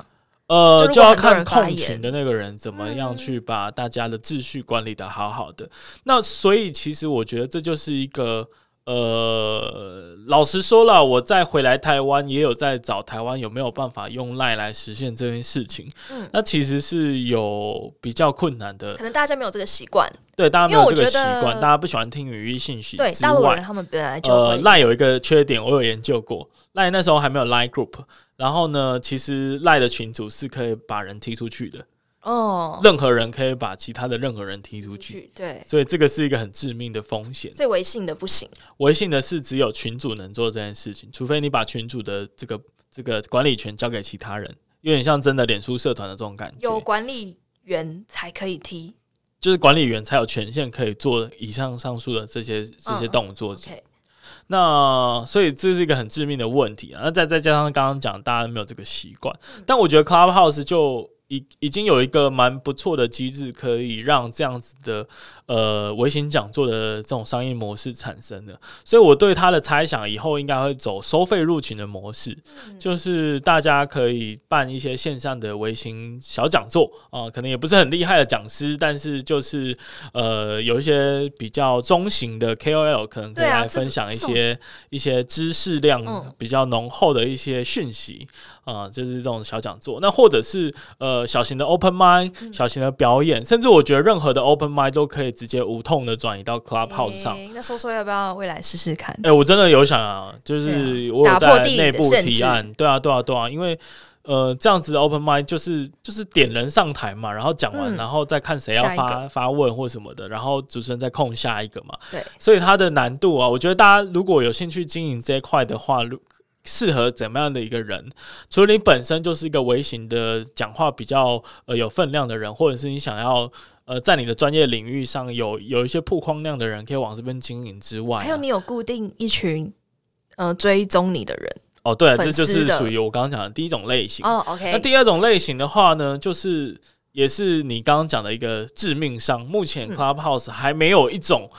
呃，就，就要看控群的那个人怎么样去把大家的秩序管理的好好的。嗯、那所以其实我觉得这就是一个。呃，老实说了，我再回来台湾，也有在找台湾有没有办法用 LINE 来实现这件事情。嗯，那其实是有比较困难的，可能大家没有这个习惯。对，大家没有这个习惯，大家不喜欢听语音信息。对，大陆人他们本来就呃，LINE 有一个缺点，我有研究过，LINE 那时候还没有 LINE Group，然后呢，其实 LINE 的群组是可以把人踢出去的。哦，任何人可以把其他的任何人踢出去，对，所以这个是一个很致命的风险。所以微信的不行，微信的是只有群主能做这件事情，除非你把群主的这个这个管理权交给其他人，有点像真的脸书社团的这种感觉。有管理员才可以踢，就是管理员才有权限可以做以上上述的这些这些动作。嗯 okay、那所以这是一个很致命的问题啊。那再再加上刚刚讲，大家没有这个习惯，嗯、但我觉得 Clubhouse 就。已已经有一个蛮不错的机制，可以让这样子的呃微型讲座的这种商业模式产生的，所以我对他的猜想，以后应该会走收费入群的模式，嗯、就是大家可以办一些线上的微型小讲座啊、呃，可能也不是很厉害的讲师，但是就是呃有一些比较中型的 KOL 可能可以来分享一些、啊、一些知识量比较浓厚的一些讯息啊、呃，就是这种小讲座，那或者是呃。小型的 open mic，小型的表演，嗯、甚至我觉得任何的 open mic 都可以直接无痛的转移到 Clubhouse 上。那说说要不要未来试试看？哎、欸，我真的有想啊，就是我有在内部提案，对啊，对啊，对啊，因为呃，这样子的 open mic 就是就是点人上台嘛，然后讲完，嗯、然后再看谁要发发问或什么的，然后主持人再控下一个嘛。对，所以它的难度啊，我觉得大家如果有兴趣经营这一块的话，适合怎么样的一个人？除了你本身就是一个微型的讲话比较呃有分量的人，或者是你想要呃在你的专业领域上有有一些曝光量的人，可以往这边经营之外，啊，还有你有固定一群呃追踪你的人哦，对，这就是属于我刚刚讲的第一种类型哦。OK，那第二种类型的话呢，就是也是你刚刚讲的一个致命伤。目前 Clubhouse 还没有一种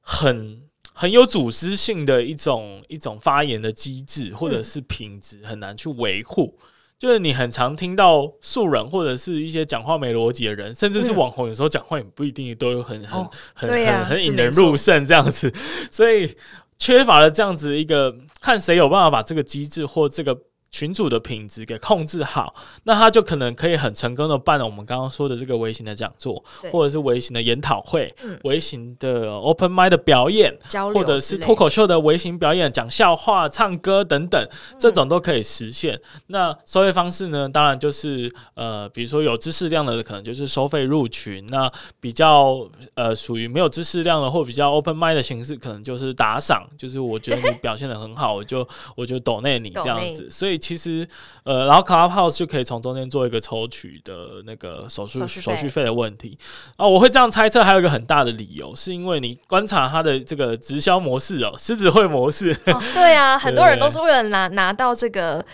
很。很有组织性的一种一种发言的机制，或者是品质很难去维护。嗯、就是你很常听到素人或者是一些讲话没逻辑的人，甚至是网红，有时候讲话也不一定都有很很、哦、很很很引人入胜这样子。所以缺乏了这样子一个，看谁有办法把这个机制或这个。群主的品质给控制好，那他就可能可以很成功的办了我们刚刚说的这个微型的讲座，或者是微型的研讨会，嗯、微型的 open mic 的表演，或者是脱口秀的微型表演，讲笑话、唱歌等等，这种都可以实现。嗯、那收费方式呢？当然就是呃，比如说有知识量的，可能就是收费入群；那比较呃属于没有知识量的，或比较 open mic 的形式，可能就是打赏，就是我觉得你表现的很好，我就我就抖内你这样子，所以。其实，呃，然后 Clubhouse 就可以从中间做一个抽取的那个手续手续费的问题。啊，我会这样猜测，还有一个很大的理由，是因为你观察它的这个直销模式哦，狮子会模式。哦，对啊，很多人都是为了拿拿到这个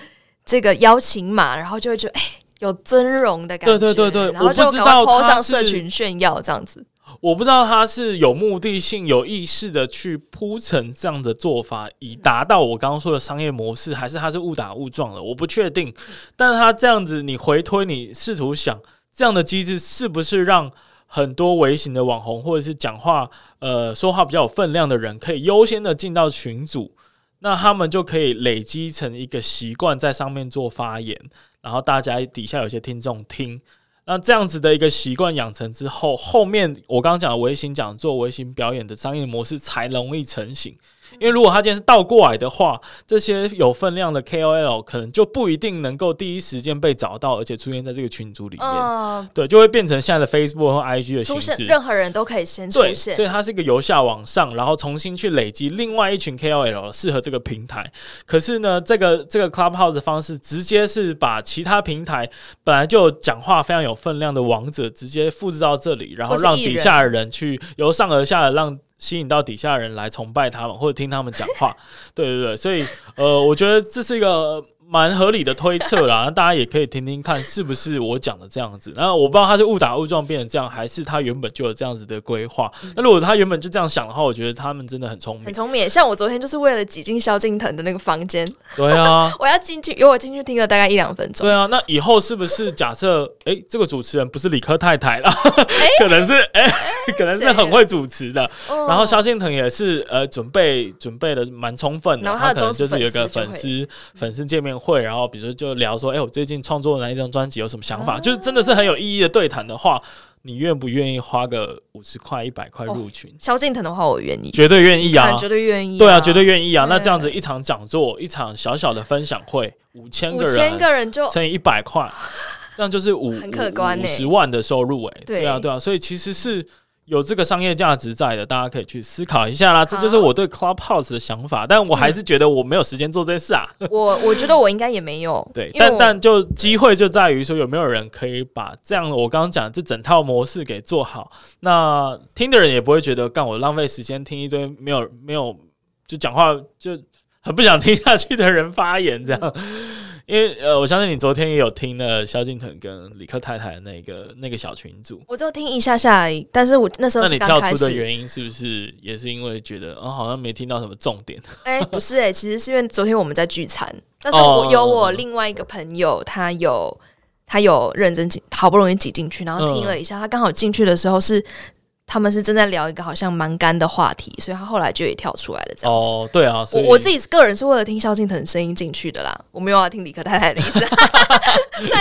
这个邀请码，然后就会觉得哎，有尊荣的感觉。对对对对，然后就赶快 po 上社群炫耀这样子。我不知道他是有目的性、有意识的去铺成这样的做法，以达到我刚刚说的商业模式，还是他是误打误撞的？我不确定。但他这样子，你回推，你试图想这样的机制是不是让很多微型的网红或者是讲话呃说话比较有分量的人，可以优先的进到群组，那他们就可以累积成一个习惯，在上面做发言。然后大家底下有些听众听。那这样子的一个习惯养成之后，后面我刚刚讲的微型讲座、微型表演的商业模式才容易成型。因为如果他今天是倒过来的话，这些有分量的 KOL 可能就不一定能够第一时间被找到，而且出现在这个群组里面。呃、对，就会变成现在的 Facebook 和 IG 的形式，任何人都可以先出现。所以它是一个由下往上，然后重新去累积另外一群 KOL 适合这个平台。可是呢，这个这个 Clubhouse 的方式，直接是把其他平台本来就讲话非常有分量的王者，直接复制到这里，然后让底下的人去由上而下的让。吸引到底下人来崇拜他们，或者听他们讲话，对对对，所以呃，我觉得这是一个。蛮合理的推测啦，那大家也可以听听看是不是我讲的这样子。然后我不知道他是误打误撞变成这样，还是他原本就有这样子的规划。那如果他原本就这样想的话，我觉得他们真的很聪明，很聪明。像我昨天就是为了挤进萧敬腾的那个房间，对啊，我要进去，因为我进去听了大概一两分钟。对啊，那以后是不是假设，哎、欸，这个主持人不是理科太太了，欸、可能是哎，欸、可能是很会主持的。然后萧敬腾也是呃，准备准备的蛮充分的，然后可能就是有一个粉丝粉丝见面会，然后比如说就聊说，哎、欸，我最近创作的哪一张专辑有什么想法？啊、就是真的是很有意义的对谈的话，你愿不愿意花个五十块、一百块入群？萧敬腾的话，我愿意，绝对愿意啊，绝对愿意、啊，对啊，绝对愿意啊。那这样子一场讲座，一场小小的分享会，五千个人，五千个人就乘以一百块，这样就是五很可观、欸，五十万的收入、欸，哎，对啊，对啊，所以其实是。有这个商业价值在的，大家可以去思考一下啦。这就是我对 Clubhouse 的想法，但我还是觉得我没有时间做这些事啊。我我觉得我应该也没有。对，但但就机会就在于说，有没有人可以把这样我刚刚讲的这整套模式给做好？那听的人也不会觉得干我浪费时间听一堆没有没有就讲话就很不想听下去的人发言这样。因为呃，我相信你昨天也有听了萧敬腾跟李克太太的那个那个小群组，我就听一下下而已。但是我那时候是刚开始，那你跳出的原因是不是也是因为觉得哦，好像没听到什么重点？哎、欸，不是哎、欸，其实是因为昨天我们在聚餐，但是我有我另外一个朋友，他有他有认真进，好不容易挤进去，然后听了一下，他刚好进去的时候是。他们是正在聊一个好像蛮干的话题，所以他后来就也跳出来了。这样子哦，对啊，我我自己个人是为了听萧敬腾声音进去的啦，我没有要听李克太太的意思。再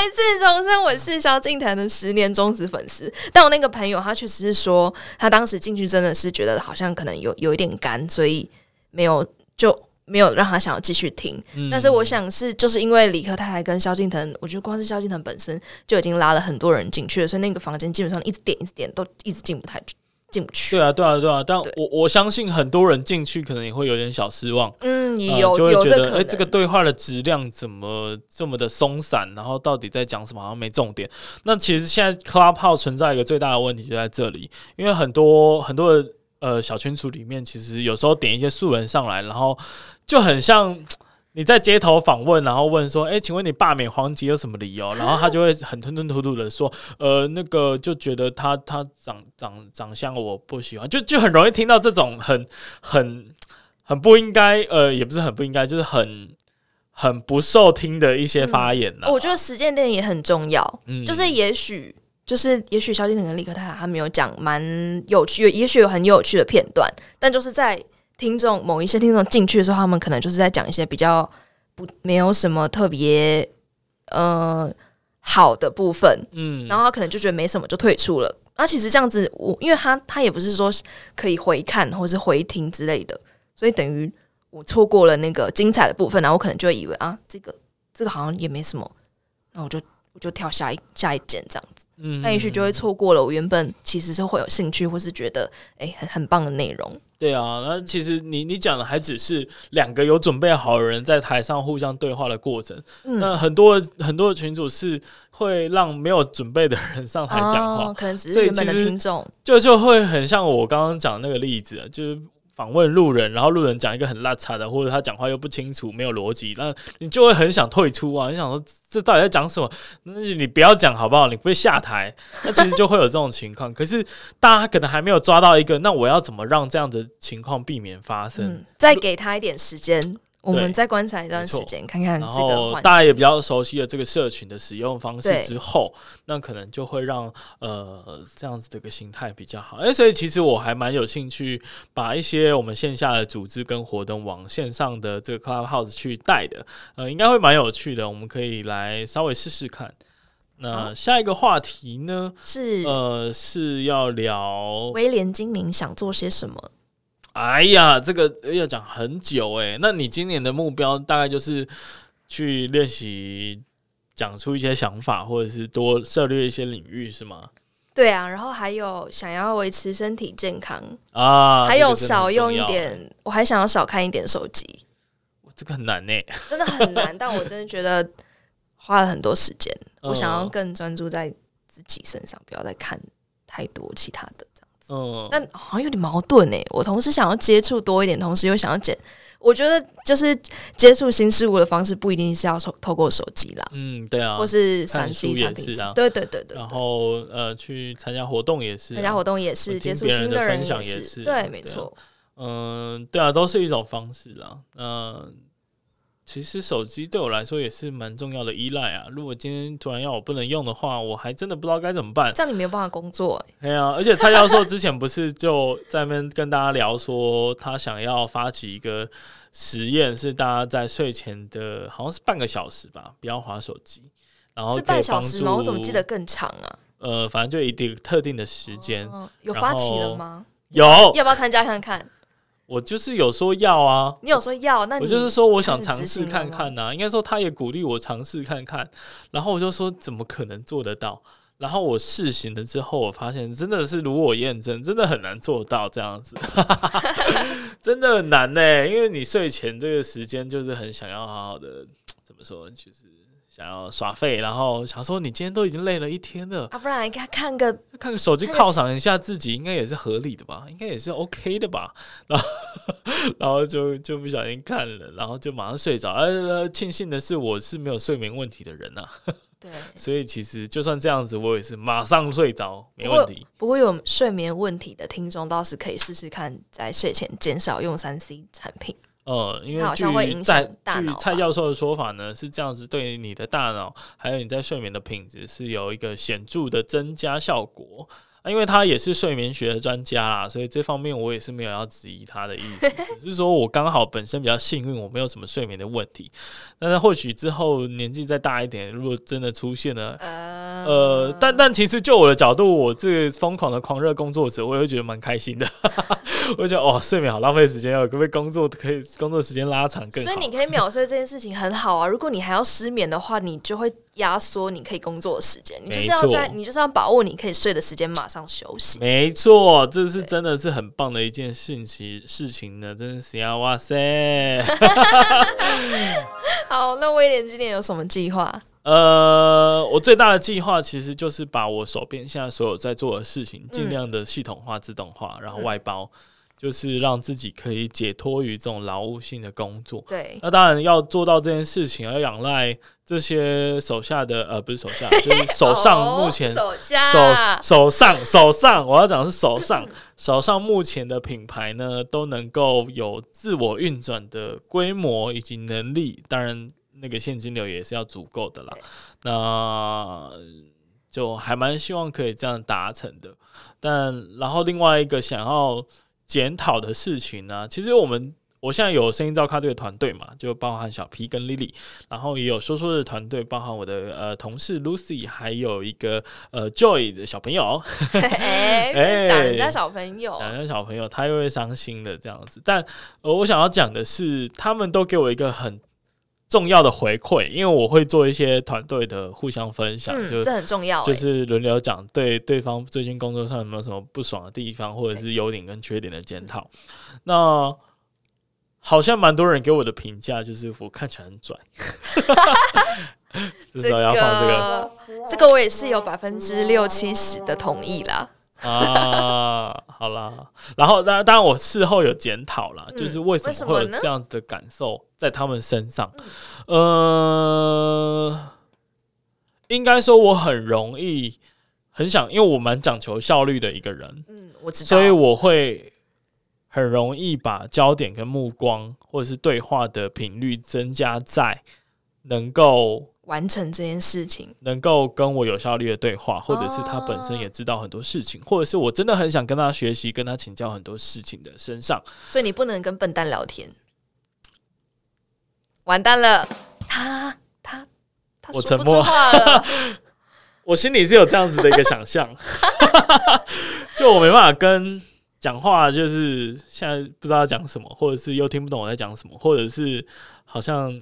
次重申，我是萧敬腾的十年忠实粉丝。但我那个朋友，他确实是说，他当时进去真的是觉得好像可能有有一点干，所以没有就。没有让他想要继续听，嗯、但是我想是就是因为李克太太跟萧敬腾，我觉得光是萧敬腾本身就已经拉了很多人进去了，所以那个房间基本上一直点一直点都一直进不太进不去。对啊，对啊，对啊，但我我相信很多人进去可能也会有点小失望，嗯，有、呃、就会觉得哎、欸，这个对话的质量怎么这么的松散，然后到底在讲什么，好像没重点。那其实现在 Clubhouse 存在一个最大的问题就在这里，因为很多很多的呃小群组里面，其实有时候点一些素人上来，然后。就很像你在街头访问，然后问说：“哎、欸，请问你罢免黄吉有什么理由？”然后他就会很吞吞吐吐的说：“呃，那个就觉得他他长长长相我不喜欢。”就就很容易听到这种很很很不应该，呃，也不是很不应该，就是很很不受听的一些发言、嗯、我觉得实践店也很重要，嗯，就是也许就是也许萧敬腾跟理科太太他没有讲蛮有趣，也许有很有趣的片段，但就是在。听众某一些听众进去的时候，他们可能就是在讲一些比较不没有什么特别呃好的部分，嗯，然后他可能就觉得没什么就退出了。那其实这样子，我因为他他也不是说可以回看或是回听之类的，所以等于我错过了那个精彩的部分，然后我可能就会以为啊，这个这个好像也没什么，那我就我就跳下一下一件这样子，嗯，那也许就会错过了我原本其实是会有兴趣或是觉得哎很很棒的内容。对啊，那其实你你讲的还只是两个有准备好的人在台上互相对话的过程。嗯、那很多很多的群主是会让没有准备的人上台讲话，哦，可能只是原本的听众，就就会很像我刚刚讲的那个例子，就是。访问路人，然后路人讲一个很邋遢的，或者他讲话又不清楚、没有逻辑，那你就会很想退出啊！你想说这到底在讲什么？那你不要讲好不好？你不会下台，那其实就会有这种情况。可是大家可能还没有抓到一个，那我要怎么让这样的情况避免发生？再给他一点时间，我们再观察一段时间，看看这个。大家也比较熟悉了这个社群的使用方式之后，那可能就会让呃这样子的一个形态比较好。哎，所以其实我还蛮有兴趣把一些我们线下的组织跟活动往线上的这个 Clubhouse 去带的，呃，应该会蛮有趣的。我们可以来稍微试试看。那下一个话题呢？是呃是要聊威廉精灵想做些什么？哎呀，这个要讲很久哎。那你今年的目标大概就是去练习讲出一些想法，或者是多涉猎一些领域，是吗？对啊，然后还有想要维持身体健康啊，还有少用一点，我还想要少看一点手机。这个很难呢，真的很难。但我真的觉得花了很多时间，我想要更专注在自己身上，不要再看太多其他的。嗯，但好像有点矛盾诶。我同时想要接触多一点，同时又想要减。我觉得就是接触新事物的方式不一定是要透透过手机啦。嗯，对啊，或是三 C 产品，对对对对。然后呃，去参加活动也是，参加活动也是，接触新的人也是，对，没错。嗯，对啊，都是一种方式啦。嗯。其实手机对我来说也是蛮重要的依赖啊！如果今天突然要我不能用的话，我还真的不知道该怎么办。这样你没有办法工作哎。对啊，而且蔡教授之前不是就在那边跟大家聊说，他想要发起一个实验，是大家在睡前的好像是半个小时吧，不要划手机，然后是半小时吗？我怎么记得更长啊？呃，反正就一定特定的时间。哦，有发起了吗？有，要不要参加看看？我就是有说要啊，你有说要，那我就是说我想尝试看看呐、啊。应该说他也鼓励我尝试看看，然后我就说怎么可能做得到？然后我试行了之后，我发现真的是如我验证，真的很难做到这样子，真的很难呢、欸。因为你睡前这个时间就是很想要好好的，怎么说就是。想要耍废，然后想说你今天都已经累了一天了，啊，不然来给他看个看个手机犒赏一下自己，应该也是合理的吧？应该也是 OK 的吧？然后 然后就就不小心看了，然后就马上睡着。呃，庆幸的是我是没有睡眠问题的人呐、啊，对，所以其实就算这样子，我也是马上睡着，没问题。不，不过有睡眠问题的听众倒是可以试试看，在睡前减少用三 C 产品。呃，因为据在据蔡教授的说法呢，是这样子对你的大脑还有你在睡眠的品质是有一个显著的增加效果。因为他也是睡眠学的专家啦，所以这方面我也是没有要质疑他的意思，只是说我刚好本身比较幸运，我没有什么睡眠的问题。但是或许之后年纪再大一点，如果真的出现了，呃，但但其实就我的角度，我这个疯狂的狂热工作者，我也会觉得蛮开心的。我觉得哦，睡眠好浪费时间，可不可以工作可以工作时间拉长更好？所以你可以秒睡这件事情很好啊。如果你还要失眠的话，你就会。压缩你可以工作的时间，你就是要在，你就是要把握你可以睡的时间，马上休息。没错，这是真的是很棒的一件事情事情呢，真的是呀，哇塞！好，那威廉今年有什么计划？呃，我最大的计划其实就是把我手边现在所有在做的事情，尽量的系统化、自动化，然后外包。嗯就是让自己可以解脱于这种劳务性的工作。对，那当然要做到这件事情，要仰赖这些手下的呃，不是手下，就是手上目前手下手手上手上，我要讲的是手上 手上目前的品牌呢，都能够有自我运转的规模以及能力。当然，那个现金流也是要足够的啦。那就还蛮希望可以这样达成的。但然后另外一个想要。检讨的事情呢、啊，其实我们我现在有声音照咖这个团队嘛，就包含小 P 跟 Lily，然后也有说说的团队，包含我的呃同事 Lucy，还有一个呃 Joy 的小朋友，哎、欸，讲人家小朋友，讲人家小朋友，他又会伤心的这样子。但呃，我想要讲的是，他们都给我一个很。重要的回馈，因为我会做一些团队的互相分享，嗯、就这很重要，就是轮流讲对对方最近工作上有没有什么不爽的地方，或者是优点跟缺点的检讨。那好像蛮多人给我的评价就是我看起来很拽，至少要放这个，这个我也是有百分之六七十的同意啦。啊，好啦，然后当然，当然我事后有检讨啦，嗯、就是为什么会有这样子的感受在他们身上？呃，应该说我很容易很想，因为我蛮讲求效率的一个人，嗯，我知道，所以我会很容易把焦点跟目光，或者是对话的频率增加在能够完成这件事情，能够跟我有效率的对话，或者是他本身也知道很多事情，或者是我真的很想跟他学习，跟他请教很多事情的身上。所以你不能跟笨蛋聊天，完蛋了，他他他说不出话了。我心里是有这样子的一个想象，就我没办法跟讲话，就是现在不知道讲什么，或者是又听不懂我在讲什么，或者是好像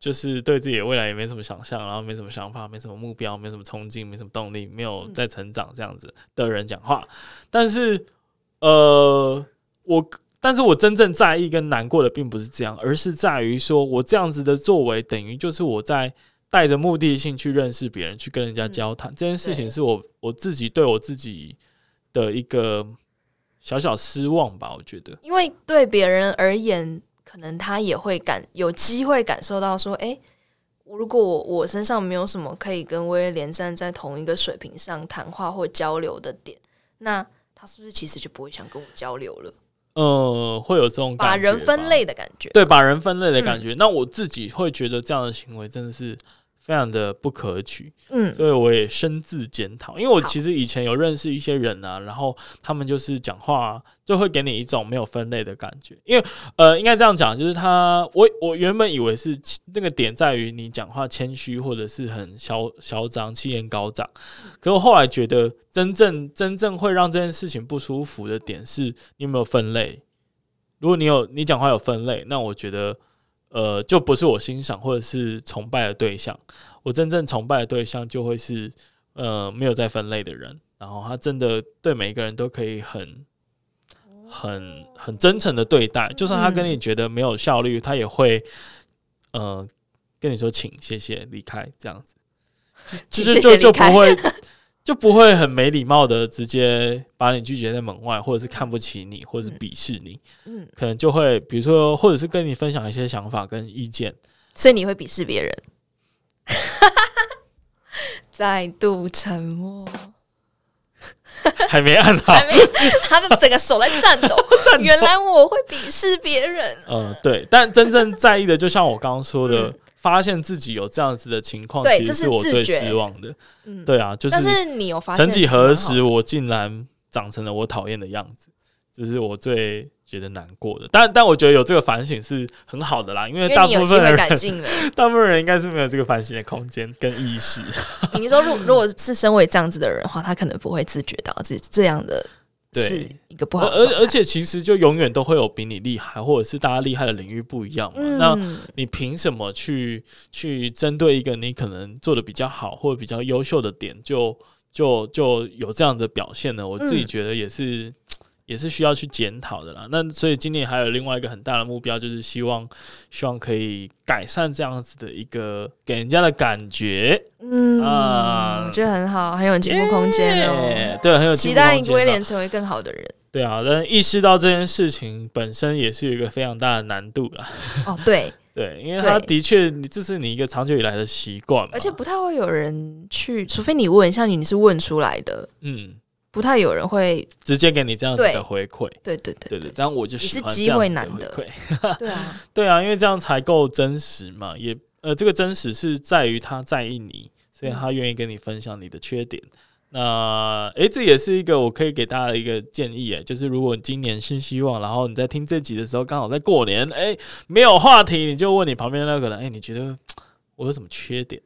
就是对自己的未来也没什么想象，然后没什么想法，没什么目标，没什么冲劲，没什么动力，没有在成长这样子的人讲话。但是，呃，我但是我真正在意跟难过的并不是这样，而是在于说我这样子的作为等于就是我在。带着目的性去认识别人，去跟人家交谈，嗯、这件事情是我我自己对我自己的一个小小失望吧。我觉得，因为对别人而言，可能他也会感有机会感受到说，诶、欸，如果我，我身上没有什么可以跟威廉站在同一个水平上谈话或交流的点，那他是不是其实就不会想跟我交流了？呃，会有这种把人分类的感觉，对，把人分类的感觉。嗯、那我自己会觉得这样的行为真的是。非常的不可取，嗯，所以我也深自检讨。因为我其实以前有认识一些人啊，然后他们就是讲话就会给你一种没有分类的感觉。因为呃，应该这样讲，就是他我我原本以为是那个点在于你讲话谦虚或者是很嚣嚣张、气焰高涨，可我后来觉得真正真正会让这件事情不舒服的点是你有没有分类。如果你有你讲话有分类，那我觉得。呃，就不是我欣赏或者是崇拜的对象。我真正崇拜的对象就会是呃没有在分类的人，然后他真的对每一个人都可以很很很真诚的对待，就算他跟你觉得没有效率，他也会呃跟你说请谢谢离开这样子，其 实就就不会。就不会很没礼貌的直接把你拒绝在门外，或者是看不起你，或者是鄙视你。嗯，可能就会比如说，或者是跟你分享一些想法跟意见，所以你会鄙视别人。再度沉默，还没按好，还没，他的整个手在 颤抖。原来我会鄙视别人。嗯，对，但真正在意的，就像我刚刚说的。嗯发现自己有这样子的情况，其实是我最失望的。嗯，对啊，就是。但是你有发现？曾几何时，我竟然长成了我讨厌的样子，这是我最觉得难过的。但但我觉得有这个反省是很好的啦，因为大部分人，大部分人应该是没有这个反省的空间跟意识。你说，如如果是身为这样子的人的话，他可能不会自觉到这这样的。是一个不好，而而且其实就永远都会有比你厉害，或者是大家厉害的领域不一样嘛。嗯、那你凭什么去去针对一个你可能做的比较好或者比较优秀的点，就就就有这样的表现呢？我自己觉得也是。嗯也是需要去检讨的啦。那所以今年还有另外一个很大的目标，就是希望希望可以改善这样子的一个给人家的感觉。嗯啊，我觉得很好，很有进步空间哦、欸。对，很有期待威廉成为更好的人。对啊，但意识到这件事情本身也是有一个非常大的难度啦。哦，对 对，因为他的确，你这是你一个长久以来的习惯，而且不太会有人去，除非你问，像你，你是问出来的，嗯。不太有人会直接给你这样子的回馈，对对对对对，这样我就喜欢这样子的回馈，对啊，对啊，因为这样才够真实嘛。也呃，这个真实是在于他在意你，所以他愿意跟你分享你的缺点。那诶，这也是一个我可以给大家的一个建议诶，就是如果你今年新希望，然后你在听这集的时候刚好在过年，诶，没有话题，你就问你旁边那个人，诶，你觉得我有什么缺点？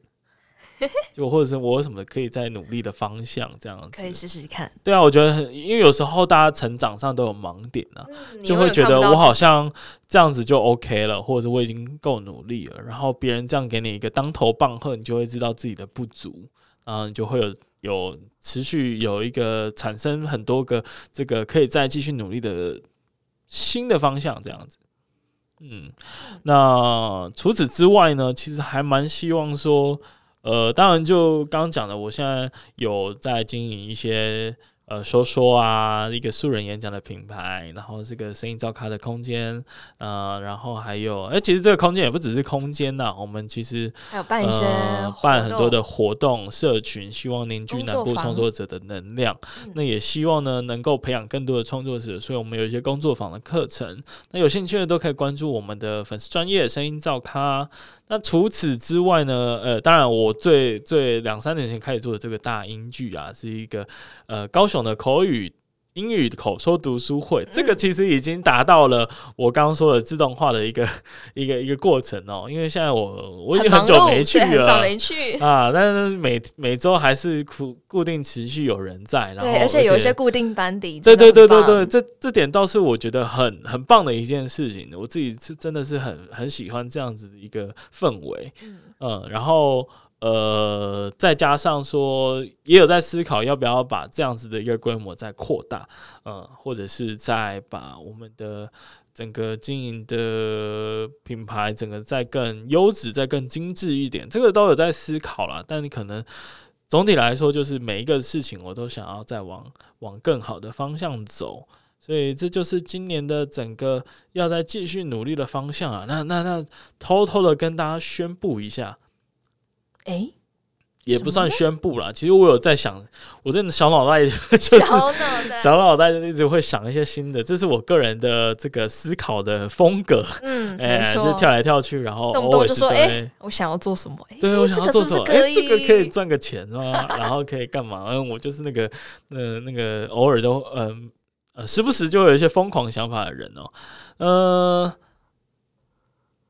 就或者是我有什么可以再努力的方向，这样子可以试试看。对啊，我觉得很，因为有时候大家成长上都有盲点啊，嗯、就会觉得我好像这样子就 OK 了，或者我已经够努力了。然后别人这样给你一个当头棒喝，你就会知道自己的不足，嗯你就会有有持续有一个产生很多个这个可以再继续努力的新的方向，这样子。嗯，那除此之外呢，其实还蛮希望说。呃，当然，就刚刚讲的，我现在有在经营一些呃，说说啊，一个素人演讲的品牌，然后这个声音造咖的空间，呃，然后还有，哎，其实这个空间也不只是空间呐，我们其实还有办一些、呃、办很多的活动，社群，希望凝聚南部创作者的能量。那也希望呢，能够培养更多的创作者，所以我们有一些工作坊的课程。那有兴趣的都可以关注我们的粉丝专业声音造咖。那除此之外呢，呃，当然我最最两三年前开始做的这个大英剧啊，是一个呃高雄的口语。英语口说读书会，这个其实已经达到了我刚刚说的自动化的一个 一个一个过程哦。因为现在我我已经很久没去了，很少没去啊，但是每每周还是固固定持续有人在，然后对，而且有一些固定班底，对对对对对，这这点倒是我觉得很很棒的一件事情。我自己是真的是很很喜欢这样子的一个氛围，嗯，然后。呃，再加上说，也有在思考要不要把这样子的一个规模再扩大，呃，或者是再把我们的整个经营的品牌，整个再更优质、再更精致一点，这个都有在思考啦。但你可能总体来说，就是每一个事情我都想要再往往更好的方向走，所以这就是今年的整个要再继续努力的方向啊。那那那，偷偷的跟大家宣布一下。哎、欸，也不算宣布啦。其实我有在想，我真的小脑袋 就是小脑袋，小脑袋就一直会想一些新的。这是我个人的这个思考的风格。嗯，哎、欸，就跳来跳去，然后动不动就说：“哎、欸，我想要做什么？对，我想要做什么？哎、欸，这个可以赚个钱啊？然后可以干嘛？嗯，我就是那个，呃，那个偶尔都，嗯，呃，时不时就有一些疯狂想法的人哦、喔，嗯、呃。”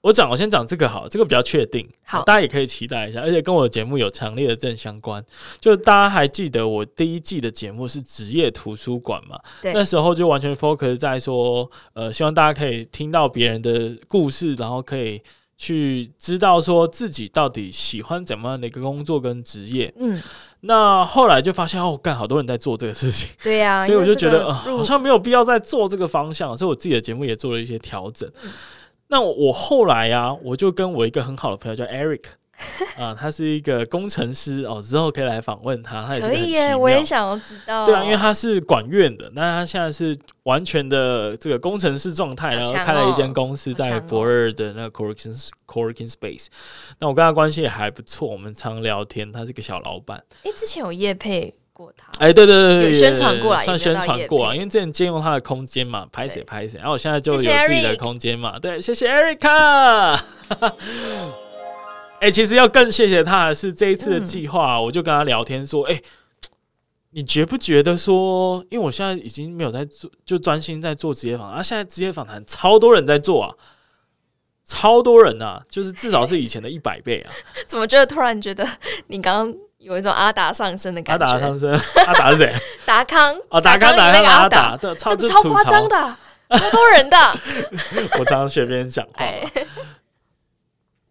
我讲，我先讲这个好，这个比较确定，好，大家也可以期待一下，而且跟我的节目有强烈的正相关。就大家还记得我第一季的节目是职业图书馆嘛？对，那时候就完全 focus 在说，呃，希望大家可以听到别人的故事，然后可以去知道说自己到底喜欢怎么样的一个工作跟职业。嗯，那后来就发现哦，干好多人在做这个事情，对呀、啊，所以我就觉得、呃、好像没有必要再做这个方向，所以我自己的节目也做了一些调整。嗯那我后来呀、啊，我就跟我一个很好的朋友叫 Eric 啊，他是一个工程师哦，之后可以来访问他，他也是可以耶，我也想要知道。对啊，因为他是管院的，那他现在是完全的这个工程师状态，然后开了一间公司在博尔的那个 Co-working Co-working Space。那我跟他关系也还不错，我们常聊天。他是个小老板。哎，之前有叶配。过他哎，对对对对，宣传过算宣传过啊，因为之前借用他的空间嘛，拍谁拍谁，然后我现在就有自己的空间嘛，对，谢谢 Erica。哎，其实要更谢谢他的是这一次的计划，我就跟他聊天说，哎，你觉不觉得说，因为我现在已经没有在做，就专心在做职业访谈，啊，现在职业访谈超多人在做啊，超多人啊，就是至少是以前的一百倍啊。怎么觉得突然觉得你刚刚？有一种阿达上身的感觉。阿达上身，阿达是谁？达康哦，达康，达康，阿达，这个超夸张的，超多人的。我常常学别人讲话，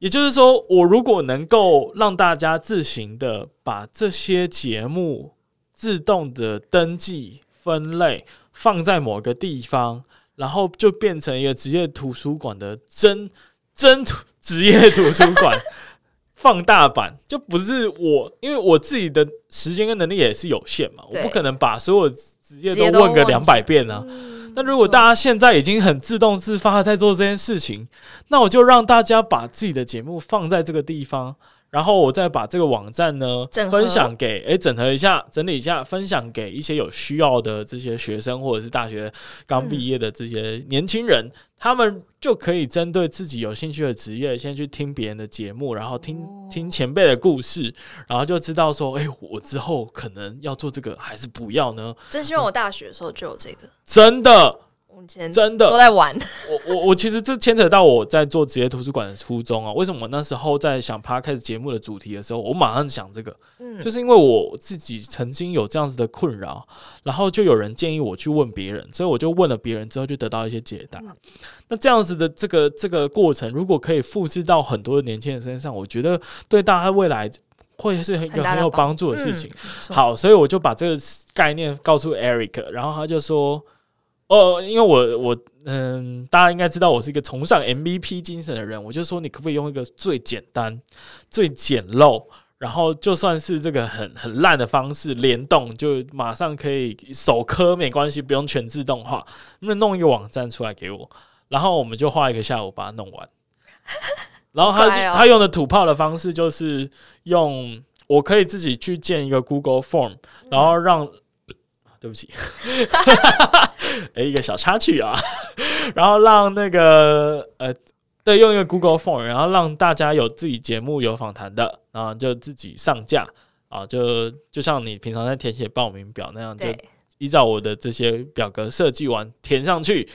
也就是说，我如果能够让大家自行的把这些节目自动的登记分类放在某个地方，然后就变成一个职业图书馆的真真职业图书馆。放大版就不是我，因为我自己的时间跟能力也是有限嘛，我不可能把所有职业都问个两百遍啊。那如果大家现在已经很自动自发的在做这件事情，那我就让大家把自己的节目放在这个地方。然后我再把这个网站呢分享给诶，整合一下，整理一下，分享给一些有需要的这些学生或者是大学刚毕业的这些年轻人，他们就可以针对自己有兴趣的职业，先去听别人的节目，然后听听前辈的故事，然后就知道说，诶，我之后可能要做这个还是不要呢？真希望我大学的时候就有这个，真的。真的都在玩。我我我其实这牵扯到我在做职业图书馆的初衷啊。为什么我那时候在想 Podcast 节目的主题的时候，我马上想这个，嗯，就是因为我自己曾经有这样子的困扰，然后就有人建议我去问别人，所以我就问了别人之后就得到一些解答。那这样子的这个这个过程，如果可以复制到很多的年轻人身上，我觉得对大家未来会是一个很有帮助的事情。好，所以我就把这个概念告诉 Eric，然后他就说。哦，因为我我嗯，大家应该知道我是一个崇尚 MVP 精神的人，我就说你可不可以用一个最简单、最简陋，然后就算是这个很很烂的方式联动，就马上可以手磕没关系，不用全自动化，那弄一个网站出来给我，然后我们就花一个下午把它弄完。然后他、哦、他用的土炮的方式就是用我可以自己去建一个 Google Form，然后让。对不起，哎，一个小插曲啊，然后让那个呃，对，用一个 Google Form，然后让大家有自己节目有访谈的，然后就自己上架。啊，就就像你平常在填写报名表那样，就依照我的这些表格设计完填上去，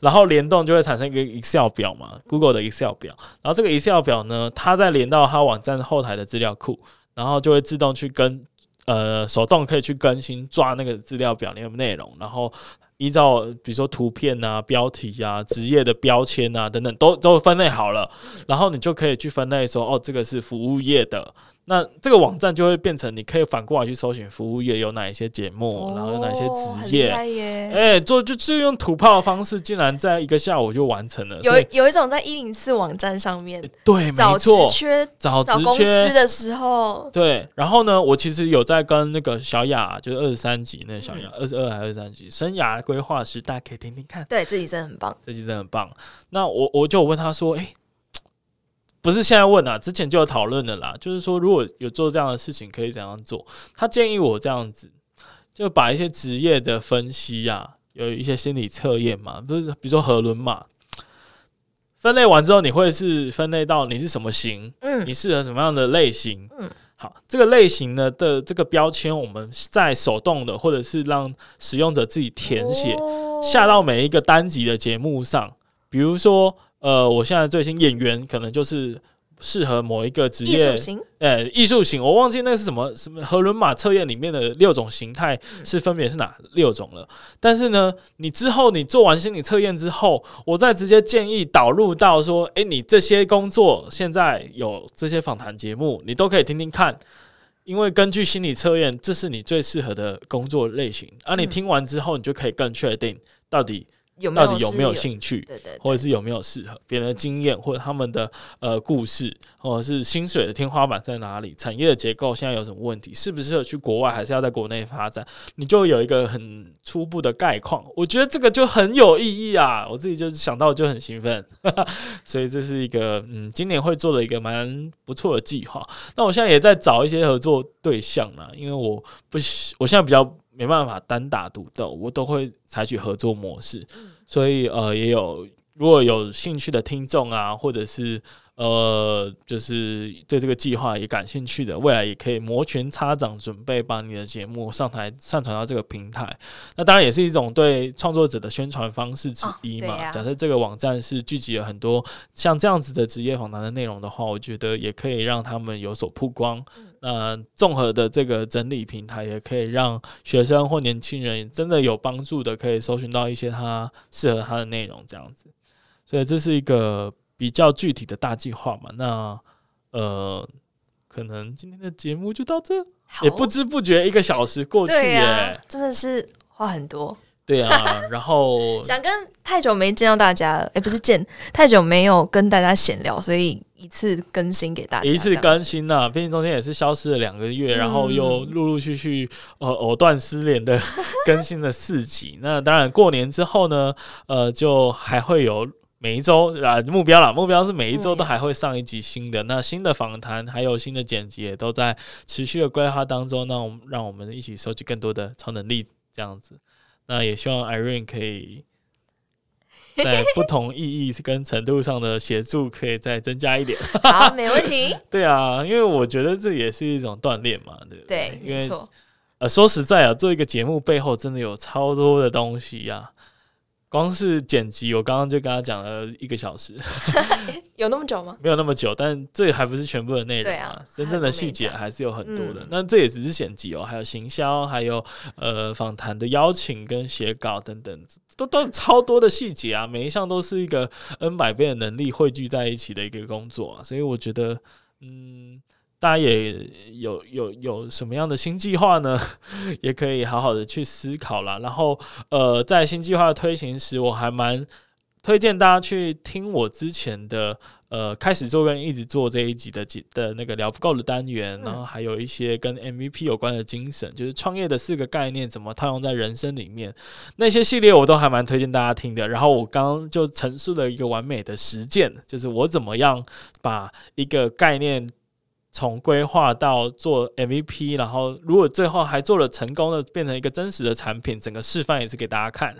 然后联动就会产生一个 Excel 表嘛，Google 的 Excel 表，然后这个 Excel 表呢，它再连到它网站后台的资料库，然后就会自动去跟。呃，手动可以去更新抓那个资料表里面内容，然后依照比如说图片啊、标题啊、职业的标签啊等等，都都分类好了，然后你就可以去分类说，哦，这个是服务业的。那这个网站就会变成，你可以反过来去搜寻服务业有哪一些节目，哦、然后有哪些职业。哎、欸，做就就用土炮的方式，竟然在一个下午就完成了。有有一种在一零四网站上面，对，找职缺，找公司的时候，对。然后呢，我其实有在跟那个小雅，就是二十三集那个小雅，二十二还是二十三集，生涯规划师，大家可以听听看。对，这集真的很棒，这集真的很棒。那我我就问他说，哎、欸。不是现在问啊，之前就有讨论的啦。就是说，如果有做这样的事情，可以怎样做？他建议我这样子，就把一些职业的分析啊，有一些心理测验嘛，不是，比如说荷轮嘛，分类完之后，你会是分类到你是什么型，嗯，你适合什么样的类型，嗯，好，这个类型呢的这个标签，我们在手动的，或者是让使用者自己填写，下到每一个单集的节目上，比如说。呃，我现在最新演员可能就是适合某一个职业，艺术型，呃，艺术型，我忘记那是什么什么和伦马测验里面的六种形态是分别是哪六种了。但是呢，你之后你做完心理测验之后，我再直接建议导入到说，诶，你这些工作现在有这些访谈节目，你都可以听听看，因为根据心理测验，这是你最适合的工作类型。而你听完之后，你就可以更确定到底。到底有没有兴趣，对对对，或者是有没有适合别人的经验，或者他们的呃故事，或者是薪水的天花板在哪里？产业的结构现在有什么问题？适不适合去国外，还是要在国内发展？你就有一个很初步的概况。我觉得这个就很有意义啊！我自己就是想到就很兴奋，所以这是一个嗯，今年会做的一个蛮不错的计划。那我现在也在找一些合作对象啦，因为我不，我现在比较。没办法单打独斗，我都会采取合作模式，所以呃，也有如果有兴趣的听众啊，或者是呃，就是对这个计划也感兴趣的，未来也可以摩拳擦掌，准备把你的节目上台上传到这个平台。那当然也是一种对创作者的宣传方式之一嘛。哦啊、假设这个网站是聚集了很多像这样子的职业访谈的内容的话，我觉得也可以让他们有所曝光。嗯呃，综合的这个整理平台也可以让学生或年轻人真的有帮助的，可以搜寻到一些他适合他的内容，这样子。所以这是一个比较具体的大计划嘛。那呃，可能今天的节目就到这，也不知不觉一个小时过去耶，啊、真的是话很多。对啊，然后 想跟太久没见到大家，哎、欸，不是见太久没有跟大家闲聊，所以。一次更新给大家，一次更新呐、啊，毕竟中间也是消失了两个月，嗯、然后又陆陆续续呃藕断丝连的 更新了四集。那当然过年之后呢，呃，就还会有每一周啊目标啦，目标是每一周都还会上一集新的。嗯、那新的访谈还有新的剪辑也都在持续的规划当中。那我们让我们一起收集更多的超能力，这样子。那也希望 Irene 可以。在不同意义跟程度上的协助可以再增加一点。好，没问题。对啊，因为我觉得这也是一种锻炼嘛，对不对？对，因为没错。呃，说实在啊，做一个节目背后真的有超多的东西呀、啊。光是剪辑，我刚刚就跟他讲了一个小时，有那么久吗？没有那么久，但这还不是全部的内容啊，啊真正的细节还是有很多的。那、嗯、这也只是剪辑哦，还有行销，还有呃访谈的邀请跟写稿等等，都都超多的细节啊，每一项都是一个 N 百倍的能力汇聚在一起的一个工作啊，所以我觉得，嗯。大家也有有有什么样的新计划呢？也可以好好的去思考啦。然后，呃，在新计划推行时，我还蛮推荐大家去听我之前的呃开始做跟一直做这一集的的那个聊不够的单元，然后还有一些跟 MVP 有关的精神，就是创业的四个概念怎么套用在人生里面，那些系列我都还蛮推荐大家听的。然后我刚刚就陈述了一个完美的实践，就是我怎么样把一个概念。从规划到做 MVP，然后如果最后还做了成功的，变成一个真实的产品，整个示范也是给大家看。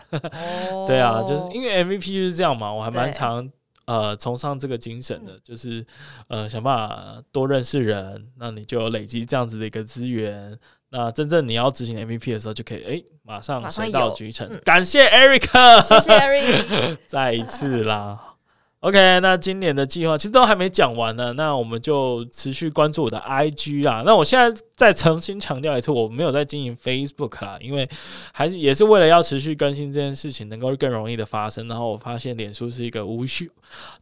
Oh. 对啊，就是因为 MVP 就是这样嘛，我还蛮常呃崇尚这个精神的，就是呃想办法多认识人，那你就累积这样子的一个资源。那真正你要执行 MVP 的时候，就可以哎马上水到渠成。嗯、感谢 Eric，谢谢 Eric，再一次啦。OK，那今年的计划其实都还没讲完呢，那我们就持续关注我的 IG 啦。那我现在再重新强调一次，我没有在经营 Facebook 啦，因为还是也是为了要持续更新这件事情能够更容易的发生。然后我发现脸书是一个无效，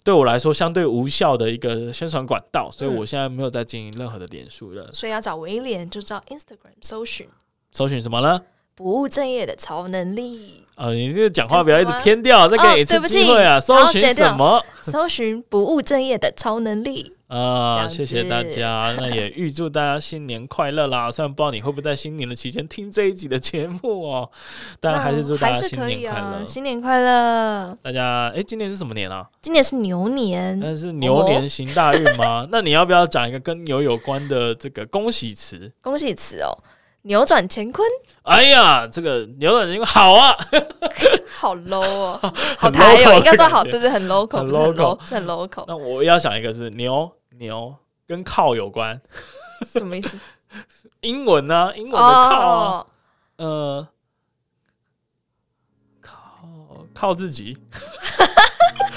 对我来说相对无效的一个宣传管道，所以我现在没有在经营任何的脸书了。所以要找威廉，就找 Instagram 搜寻，搜寻什么呢？不务正业的超能力。哦，你这个讲话不要一直偏掉，再给一次机会啊！搜寻什么？搜寻不务正业的超能力啊！谢谢大家，那也预祝大家新年快乐啦！虽然不知道你会不会在新年的期间听这一集的节目哦，但还是祝大家新年快乐！新年快乐！大家，哎，今年是什么年啊？今年是牛年，那是牛年行大运吗？那你要不要讲一个跟牛有关的这个恭喜词？恭喜词哦。扭转乾坤！哎呀，这个扭转乾坤好啊，好 low 哦，好台哦，应该说好，对对，很 local，很 local，很 local。那我要想一个是牛牛跟靠有关，什么意思？英文呢？英文的靠，呃，靠自己。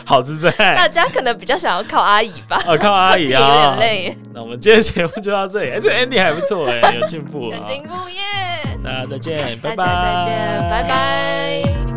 好自在，大家可能比较想要靠阿姨吧？哦，靠阿姨 啊，有点累。那我们今天节目就到这里。哎，这个 ending 还不错哎，有进步，有进步耶！大家再见，拜拜！大家再见，拜拜。